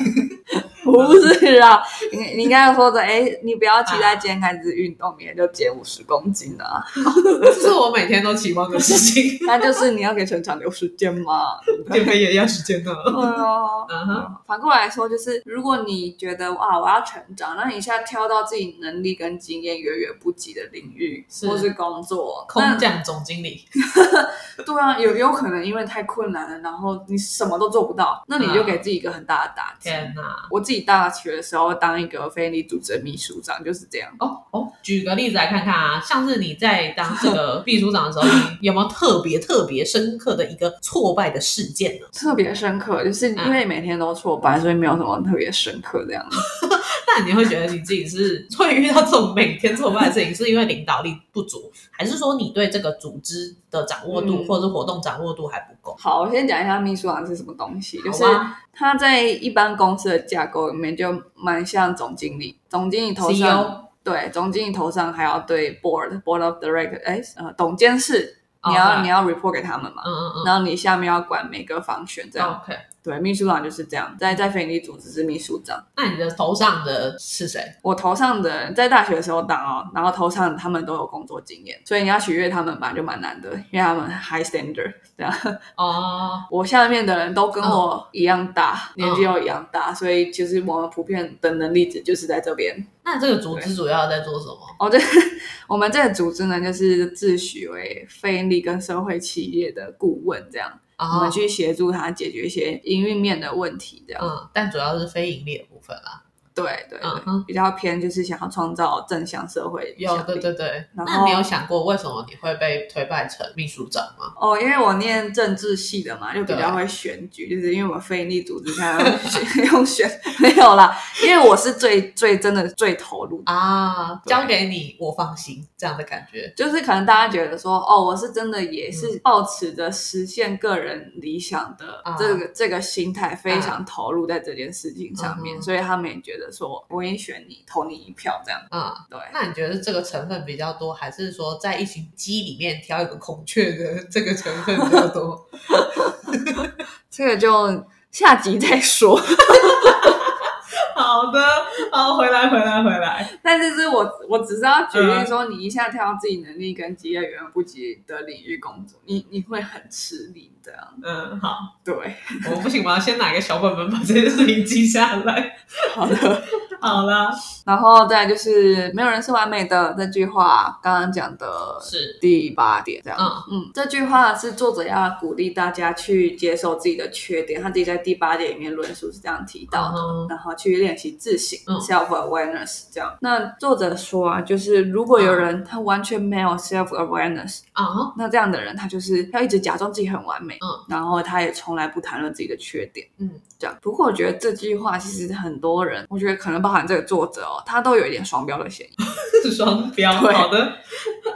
[SPEAKER 2] 不是啊，你你应该说的，哎，你不要期待今天开始运动，明天就减五十公斤啊，
[SPEAKER 1] 这是我每天都期望的事情。
[SPEAKER 2] 那就是你要给成长留时间嘛。
[SPEAKER 1] 减肥也要时间的。
[SPEAKER 2] 对啊。
[SPEAKER 1] 嗯哼，
[SPEAKER 2] 反过来说，就是如果你觉得哇，我要成长，那你现在挑到自己能力跟经验远远不及的领域，
[SPEAKER 1] 是
[SPEAKER 2] 或是工作，
[SPEAKER 1] 空
[SPEAKER 2] 那
[SPEAKER 1] 降总经理，
[SPEAKER 2] 对啊，有有可能因为太困难了，然后你什么都做不到，那你就给自己一个很大的打击。
[SPEAKER 1] 天哪！
[SPEAKER 2] 我自己大学的时候当一个非营利组织的秘书长就是这样。
[SPEAKER 1] 哦哦，举个例子来看看啊，像是你在当这个秘书长的时候，你有没有特别特别深刻的一个挫败的事件呢？
[SPEAKER 2] 特别深刻，就是因为每天都挫败，所以没有什么特别深刻这样子。
[SPEAKER 1] 那你会觉得你自己是会遇到这种每天挫败的事情，是因为领导力不足，还是说你对这个组织的掌握度、
[SPEAKER 2] 嗯
[SPEAKER 1] 或者是活动掌握度还不够？
[SPEAKER 2] 好，我先讲一下秘书长是什么东西，就是他在一般公司的架构里面就蛮像总经理，总经理头上对总经理头上还要对 board board of director 哎呃董监事，
[SPEAKER 1] 哦
[SPEAKER 2] 你要、
[SPEAKER 1] 对
[SPEAKER 2] 你要 report 给他们嘛，
[SPEAKER 1] 嗯嗯
[SPEAKER 2] 然后你下面要管每个房选这
[SPEAKER 1] 嗯
[SPEAKER 2] 样。
[SPEAKER 1] ，OK。
[SPEAKER 2] 对，秘书长就是这样，在在非营利组织是秘书长。
[SPEAKER 1] 那你的头上的是谁？
[SPEAKER 2] 我头上的人在大学的时候当哦，然后头上他们都有工作经验，所以你要取悦他们吧就蛮难的，因为他们 high standard 这样。
[SPEAKER 1] 哦，
[SPEAKER 2] 我下面的人都跟我一样大，
[SPEAKER 1] 嗯
[SPEAKER 2] 年纪又一样大，所以其实我们普遍的能力值就是在这边。
[SPEAKER 1] 那这个组织主要在做什么？
[SPEAKER 2] 哦，对，我们这个组织呢，就是自诩为非营利跟社会企业的顾问，这样，我
[SPEAKER 1] 哦
[SPEAKER 2] 们，去协助他解决一些营运面的问题，这样。
[SPEAKER 1] 嗯，但主要是非盈利的部分啦。
[SPEAKER 2] 对对比较偏就是想要创造正向社会
[SPEAKER 1] 有，对对对。
[SPEAKER 2] 然后
[SPEAKER 1] 那你有想过为什么你会被推拜成秘书长吗？
[SPEAKER 2] 哦，因为我念政治系的嘛，就比较会选举，就是因为我们非营利组织才要选 用选，没有啦，因为我是最最真的最投入的。
[SPEAKER 1] 啊，交给你，我放心，这样的感觉。
[SPEAKER 2] 就是可能大家觉得说，哦，我是真的也
[SPEAKER 1] 嗯
[SPEAKER 2] 是抱持着实现个人理想的
[SPEAKER 1] 啊
[SPEAKER 2] 这个、这个心态，非常投入在这件事情上面，
[SPEAKER 1] 嗯
[SPEAKER 2] 所以他们也觉得说，我也选你，投你一票这样。
[SPEAKER 1] 嗯，
[SPEAKER 2] 对，
[SPEAKER 1] 那你觉得这个成分比较多，还是说在一群鸡里面挑一个孔雀的这个成分比较多？
[SPEAKER 2] 这个就下集再说。
[SPEAKER 1] 好的，好，回来，回来，回来。
[SPEAKER 2] 但是是我我只是要举
[SPEAKER 1] 嗯
[SPEAKER 2] 例说，你一下跳到自己能力跟职业远远不及的领域工作，你你会很吃力这样。
[SPEAKER 1] 嗯，好，
[SPEAKER 2] 对，
[SPEAKER 1] 我不行，我要先拿一个小本本把这件事情记下来。
[SPEAKER 2] 好的。
[SPEAKER 1] 好了，
[SPEAKER 2] 然后再来就是没有人是完美的这句话，刚刚讲的
[SPEAKER 1] 是，
[SPEAKER 2] 第八点，这样。
[SPEAKER 1] 嗯
[SPEAKER 2] 嗯，这句话是作者要鼓励大家去接受自己的缺点，他自己在第八点里面论述是这样提到的。
[SPEAKER 1] 嗯
[SPEAKER 2] 然后去练习自省、
[SPEAKER 1] 嗯
[SPEAKER 2] self awareness 这样。那作者说啊，就是如果有人他完全没有 self awareness，、
[SPEAKER 1] 啊，
[SPEAKER 2] 那这样的人他就是要一直假装自己很完美，
[SPEAKER 1] 嗯，
[SPEAKER 2] 然后他也从来不谈论自己的缺点，
[SPEAKER 1] 嗯，
[SPEAKER 2] 这样。不过我觉得这句话其实很多人，我觉得可能包含这个作者哦，他都有一点双标的嫌疑。
[SPEAKER 1] 是 双标。
[SPEAKER 2] 对
[SPEAKER 1] 好的，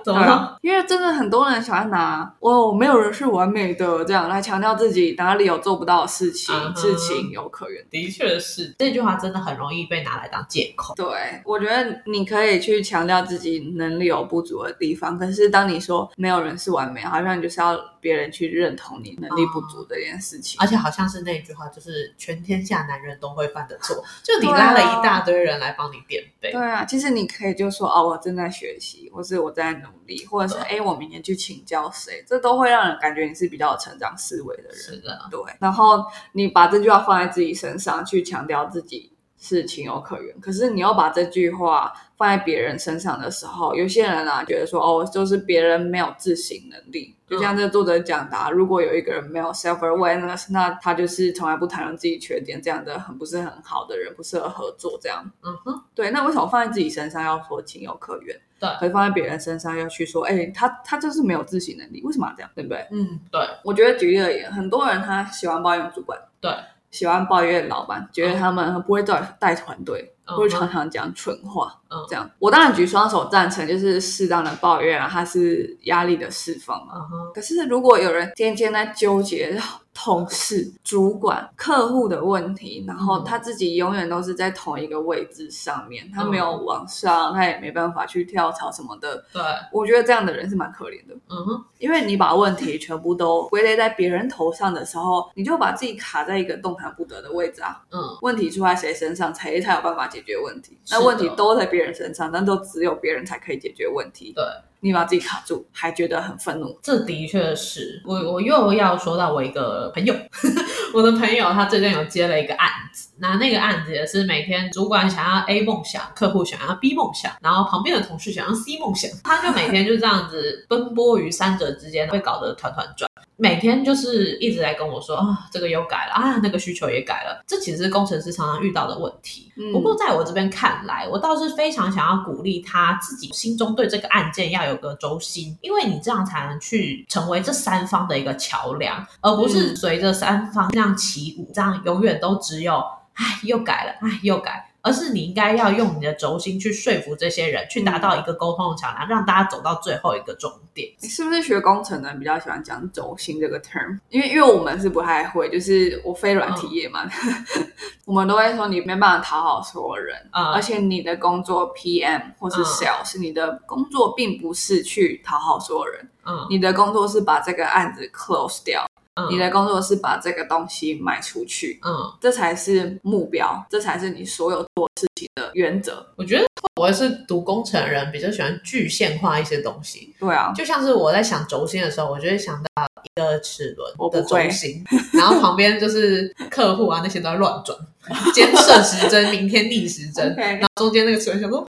[SPEAKER 1] 怎么了？
[SPEAKER 2] 对啊，因为真的很多人喜欢拿“哦，没有人是完美的”这样来强调自己哪里有做不到的事情，
[SPEAKER 1] 嗯哼
[SPEAKER 2] 是情有可原。
[SPEAKER 1] 的确是，这句话真的很容易被拿来当借口。
[SPEAKER 2] 对，我觉得你可以去强调自己能力有不足的地方，可是当你说没有人是完美，好像你就是要别人去认同你能力不足这件事情。
[SPEAKER 1] 而且好像是那句话，就是全天下男人都会犯的错，就你拉了一大堆人来帮你垫背。
[SPEAKER 2] 对啊，其实你可以就说哦，我正在学习，或是我在努力，或者是
[SPEAKER 1] 对
[SPEAKER 2] 哎，我明年去请教谁，这都会让人感觉你是比较有成长思维的人。
[SPEAKER 1] 是的，
[SPEAKER 2] 对，然后你把这句话放在自己身上，去强调自己是情有可原。可是你要把这句话放在别人身上的时候，有些人啊觉得说，哦，就是别人没有自省能力。就像这个作者讲的、啊，如果有一个人没有 self awareness，那他就是从来不谈论自己缺点，这样的很不是很好的人，不适合合作这样。
[SPEAKER 1] 嗯哼，
[SPEAKER 2] 对，那为什么放在自己身上要说情有可原？
[SPEAKER 1] 对
[SPEAKER 2] 可是放在别人身上要去说，哎，他他就是没有自省能力，为什么要这样？对不对？
[SPEAKER 1] 嗯，对
[SPEAKER 2] 我觉得举例而言，很多人他喜欢抱怨主管，
[SPEAKER 1] 对，
[SPEAKER 2] 喜欢抱怨老板，觉得他们不会带带团队，
[SPEAKER 1] 嗯
[SPEAKER 2] 或者常常讲蠢话，
[SPEAKER 1] 嗯
[SPEAKER 2] 这样。我当然举双手赞成，就是适当的抱怨啊，它是压力的释放嘛。可是如果有人天天在纠结同事、主管、客户的问题，然后
[SPEAKER 1] 嗯
[SPEAKER 2] 他自己永远都是在同一个位置上面，他
[SPEAKER 1] 嗯
[SPEAKER 2] 没有往上，他也没办法去跳槽什么的。
[SPEAKER 1] 对，
[SPEAKER 2] 我觉得这样的人是蛮可怜的。
[SPEAKER 1] 嗯哼，
[SPEAKER 2] 因为你把问题全部都归类在别人头上的时候，你就把自己卡在一个动弹不得的位置啊。
[SPEAKER 1] 嗯，
[SPEAKER 2] 问题出在谁身上，谁才有办法解决问题？那问题都在别人身上，但都只有别人才可以解决问题。
[SPEAKER 1] 对，
[SPEAKER 2] 你把自己卡住，还觉得很愤怒。
[SPEAKER 1] 这的确是我，我又要说到我一个朋友，我的朋友他最近有接了一个案子，那那个案子也是每天主管想要 A 梦想，客户想要 B 梦想，然后旁边的同事想要 C 梦想，他就每天就这样子奔波于三者之间，被搞得团团转。每天就是一直在跟我说啊，这个又改了啊，那个需求也改了，这其实是工程师常常遇到的问题。
[SPEAKER 2] 嗯
[SPEAKER 1] 不过在我这边看来，我倒是非常想要鼓励他自己心中对这个案件要有个轴心，因为你这样才能去成为这三方的一个桥梁，而不是
[SPEAKER 2] 嗯
[SPEAKER 1] 随着三方这样起舞，这样永远都只有哎又改了，哎又改。而而是你应该要用你的轴心去说服这些人，去达到一个沟通的桥梁，让大家走到最后一个终点。
[SPEAKER 2] 你是不是学工程的人比较喜欢讲轴心这个 term？因为因为我们是不太会，就是我非软体业嘛，我们都会说你没办法讨好所有人，
[SPEAKER 1] 嗯
[SPEAKER 2] 而且你的工作 PM 或是
[SPEAKER 1] 嗯
[SPEAKER 2] sales，、你的工作并不是去讨好所有人，
[SPEAKER 1] 嗯
[SPEAKER 2] 你的工作是把这个案子 close 掉，
[SPEAKER 1] 嗯。
[SPEAKER 2] 你的工作是把这个东西卖出去，
[SPEAKER 1] 嗯，
[SPEAKER 2] 这才是目标，这才是你所有做事情的原则。
[SPEAKER 1] 我觉得我是读工程的人，比较喜欢具现化一些东西。
[SPEAKER 2] 对啊，
[SPEAKER 1] 就像是我在想轴心的时候，我就会想到一个齿轮的
[SPEAKER 2] 我不会。
[SPEAKER 1] 轴心，然后旁边就是客户啊那些都在乱转，今天顺时针，明天逆时针。然后中间那个齿轮想说，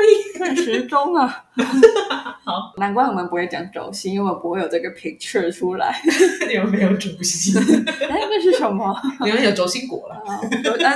[SPEAKER 1] 里？
[SPEAKER 2] 很时钟啊。
[SPEAKER 1] 好，
[SPEAKER 2] 难怪我们不会讲轴心，因为我们不会有这个 picture 出来。
[SPEAKER 1] 你们没有轴心，
[SPEAKER 2] 哎，那是什么？
[SPEAKER 1] 你们有轴心果了，
[SPEAKER 2] 啊，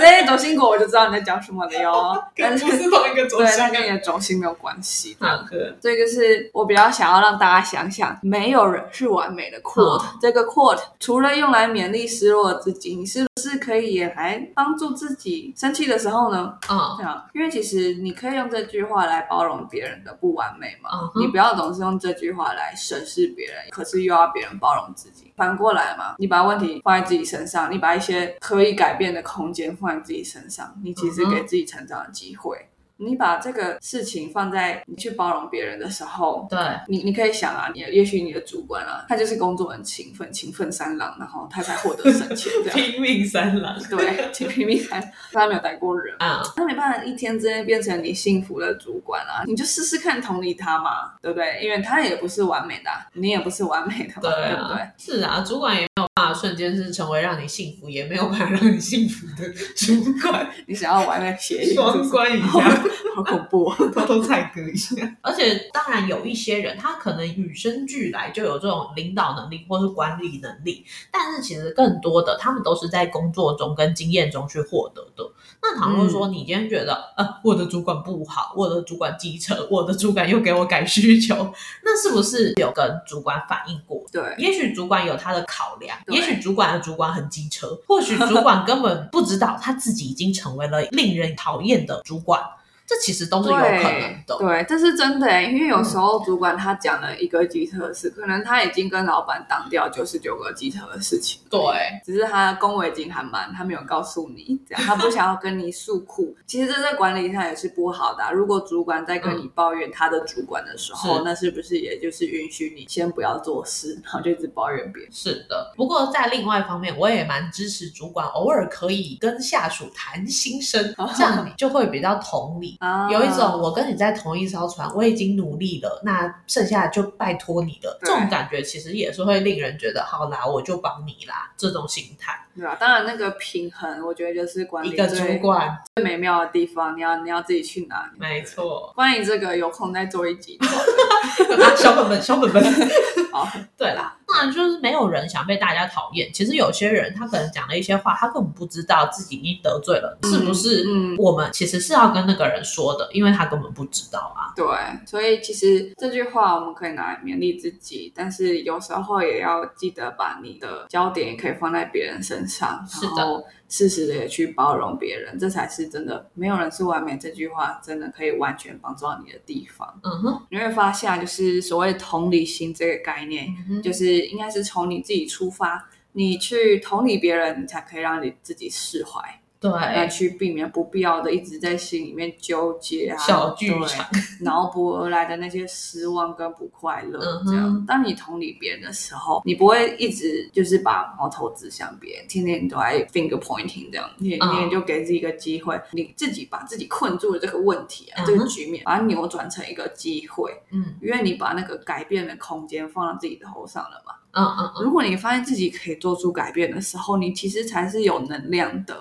[SPEAKER 2] 那轴心果我就知道你在讲什么了哟。但是
[SPEAKER 1] 不是同一个轴
[SPEAKER 2] 对，
[SPEAKER 1] 心
[SPEAKER 2] 那跟你的轴心没有关系。
[SPEAKER 1] 好的，
[SPEAKER 2] 这个是我比较想要让大家想想，没有人是完美的 quote、
[SPEAKER 1] 嗯
[SPEAKER 2] 这个 quote 除了用来勉励失落的自己，你是不是可以也来帮助自己生气的时候呢？
[SPEAKER 1] 嗯
[SPEAKER 2] 这样，因为其实你可以用这句话来包容别人的不完美嘛。你不要总是用这句话来审视别人，可是又要别人包容自己。反过来嘛，你把问题放在自己身上，你把一些可以改变的空间放在自己身上，你其实给自己成长的机会。你把这个事情放在你去包容别人的时候，
[SPEAKER 1] 对，
[SPEAKER 2] 你你可以想啊，你也许你的主管啊，他就是工作很勤奋，勤奋三郎，然后他才获得升迁这样。
[SPEAKER 1] 拼命三郎
[SPEAKER 2] 对，请拼命三，他没有带过人。
[SPEAKER 1] 啊，
[SPEAKER 2] 他没办法一天之内变成你幸福的主管啊！你就试试看同理他嘛，对不对？因为他也不是完美的啊、你也不是完美的嘛，
[SPEAKER 1] 对
[SPEAKER 2] 对不对
[SPEAKER 1] 啊？，是啊，主管也没有办法瞬间是成为让你幸福，也没有办法让你幸福的主管，
[SPEAKER 2] 你想要完美协议，
[SPEAKER 1] 双关一下。
[SPEAKER 2] 好恐怖、哦。
[SPEAKER 1] 偷偷菜割一下。而且，当然有一些人，他可能与生俱来就有这种领导能力或是管理能力，但是其实更多的，他们都是在工作中跟经验中去获得的。那倘若说你今天觉得，呃，我的主管不好，我的主管机车，我的主管又给我改需求，那是不是有跟主管反映过？
[SPEAKER 2] 对，
[SPEAKER 1] 也许主管有他的考量，也许主管的主管很机车，或许主管根本不知道他自己已经成为了令人讨厌的主管，这其实都是有可能的。
[SPEAKER 2] 对，这是真的欸，因为有时候主管他讲了一个机车的事，可能他已经跟老板挡掉九十九个机车的事情。
[SPEAKER 1] 对，
[SPEAKER 2] 只是他恭维金还满，他没有告诉你，这样他不想要跟你诉苦。其实这在管理上也是不好的啊、如果主管在跟你抱怨他的主管的时候，
[SPEAKER 1] 是
[SPEAKER 2] 那是不是也就是允许你先不要做事，然后就一直抱怨别人？
[SPEAKER 1] 是的。不过在另外一方面，我也蛮支持主管偶尔可以跟下属谈心声，这样你就会比较同理。
[SPEAKER 2] 啊
[SPEAKER 1] 有一种我跟你在同一艘船，我已经努力了，那剩下就拜托你了。这种感觉其实也是会令人觉得，好啦，我就帮你啦，这种心态。
[SPEAKER 2] 对啊？当然那个平衡，我觉得就是管理
[SPEAKER 1] 一个主管，
[SPEAKER 2] 最美妙的地方，你要你要自己去拿。
[SPEAKER 1] 没错。
[SPEAKER 2] 关于这个有空再做一集。
[SPEAKER 1] 啊，小本本，小本本。
[SPEAKER 2] 哦，
[SPEAKER 1] 对啦，当然就是没有人想被大家讨厌。其实有些人他可能讲了一些话，他根本不知道自己已经得罪了，是不是？
[SPEAKER 2] 嗯
[SPEAKER 1] 我们其实是要跟那个人说的，因为他根本不知道啊。
[SPEAKER 2] 对，所以其实这句话我们可以拿来勉励自己，但是有时候也要记得把你的焦点也可以放在别人身上，
[SPEAKER 1] 是的
[SPEAKER 2] 然后适时的也去包容别人，这才是真的。没有人是完美，这句话真的可以完全帮助到你的地方。
[SPEAKER 1] 嗯哼，
[SPEAKER 2] 你会发现啊，就是所谓同理心这个概念，
[SPEAKER 1] 嗯，
[SPEAKER 2] 就是应该是从你自己出发，你去同理别人，你才可以让你自己释怀。来
[SPEAKER 1] 对，
[SPEAKER 2] 去避免不必要的一直在心里面纠结啊，
[SPEAKER 1] 小剧
[SPEAKER 2] 对
[SPEAKER 1] 场，
[SPEAKER 2] 脑补而来的那些失望跟不快乐，
[SPEAKER 1] 嗯
[SPEAKER 2] 这样。当你同理别人的时候，你不会一直就是把矛头指向别人，天天都在 finger pointing 这样，你
[SPEAKER 1] 嗯
[SPEAKER 2] 你也就给自己一个机会，你自己把自己困住的这个问题啊，
[SPEAKER 1] 嗯
[SPEAKER 2] 这个局面，把它扭转成一个机会，
[SPEAKER 1] 嗯
[SPEAKER 2] 因为你把那个改变的空间放到自己的头上了嘛。
[SPEAKER 1] 嗯嗯嗯，
[SPEAKER 2] 如果你发现自己可以做出改变的时候，你其实才是有能量的。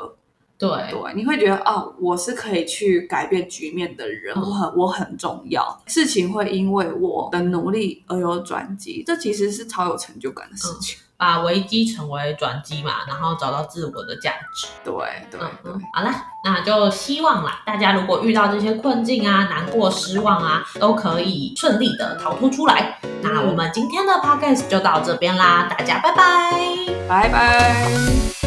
[SPEAKER 1] 对，
[SPEAKER 2] 对，你会觉得哦，我是可以去改变局面的人，
[SPEAKER 1] 嗯
[SPEAKER 2] 我很我很重要，事情会因为我的努力而有转机，这其实是超有成就感的事情。
[SPEAKER 1] 把危机成为转机嘛，然后找到自我的价值。
[SPEAKER 2] 对对
[SPEAKER 1] 嗯
[SPEAKER 2] 对，
[SPEAKER 1] 嗯，好啦，那就希望啦，大家如果遇到这些困境啊、难过、失望啊，都可以顺利的逃脱出来。那我们今天的 podcast 就到这边啦，大家拜拜。
[SPEAKER 2] 拜拜。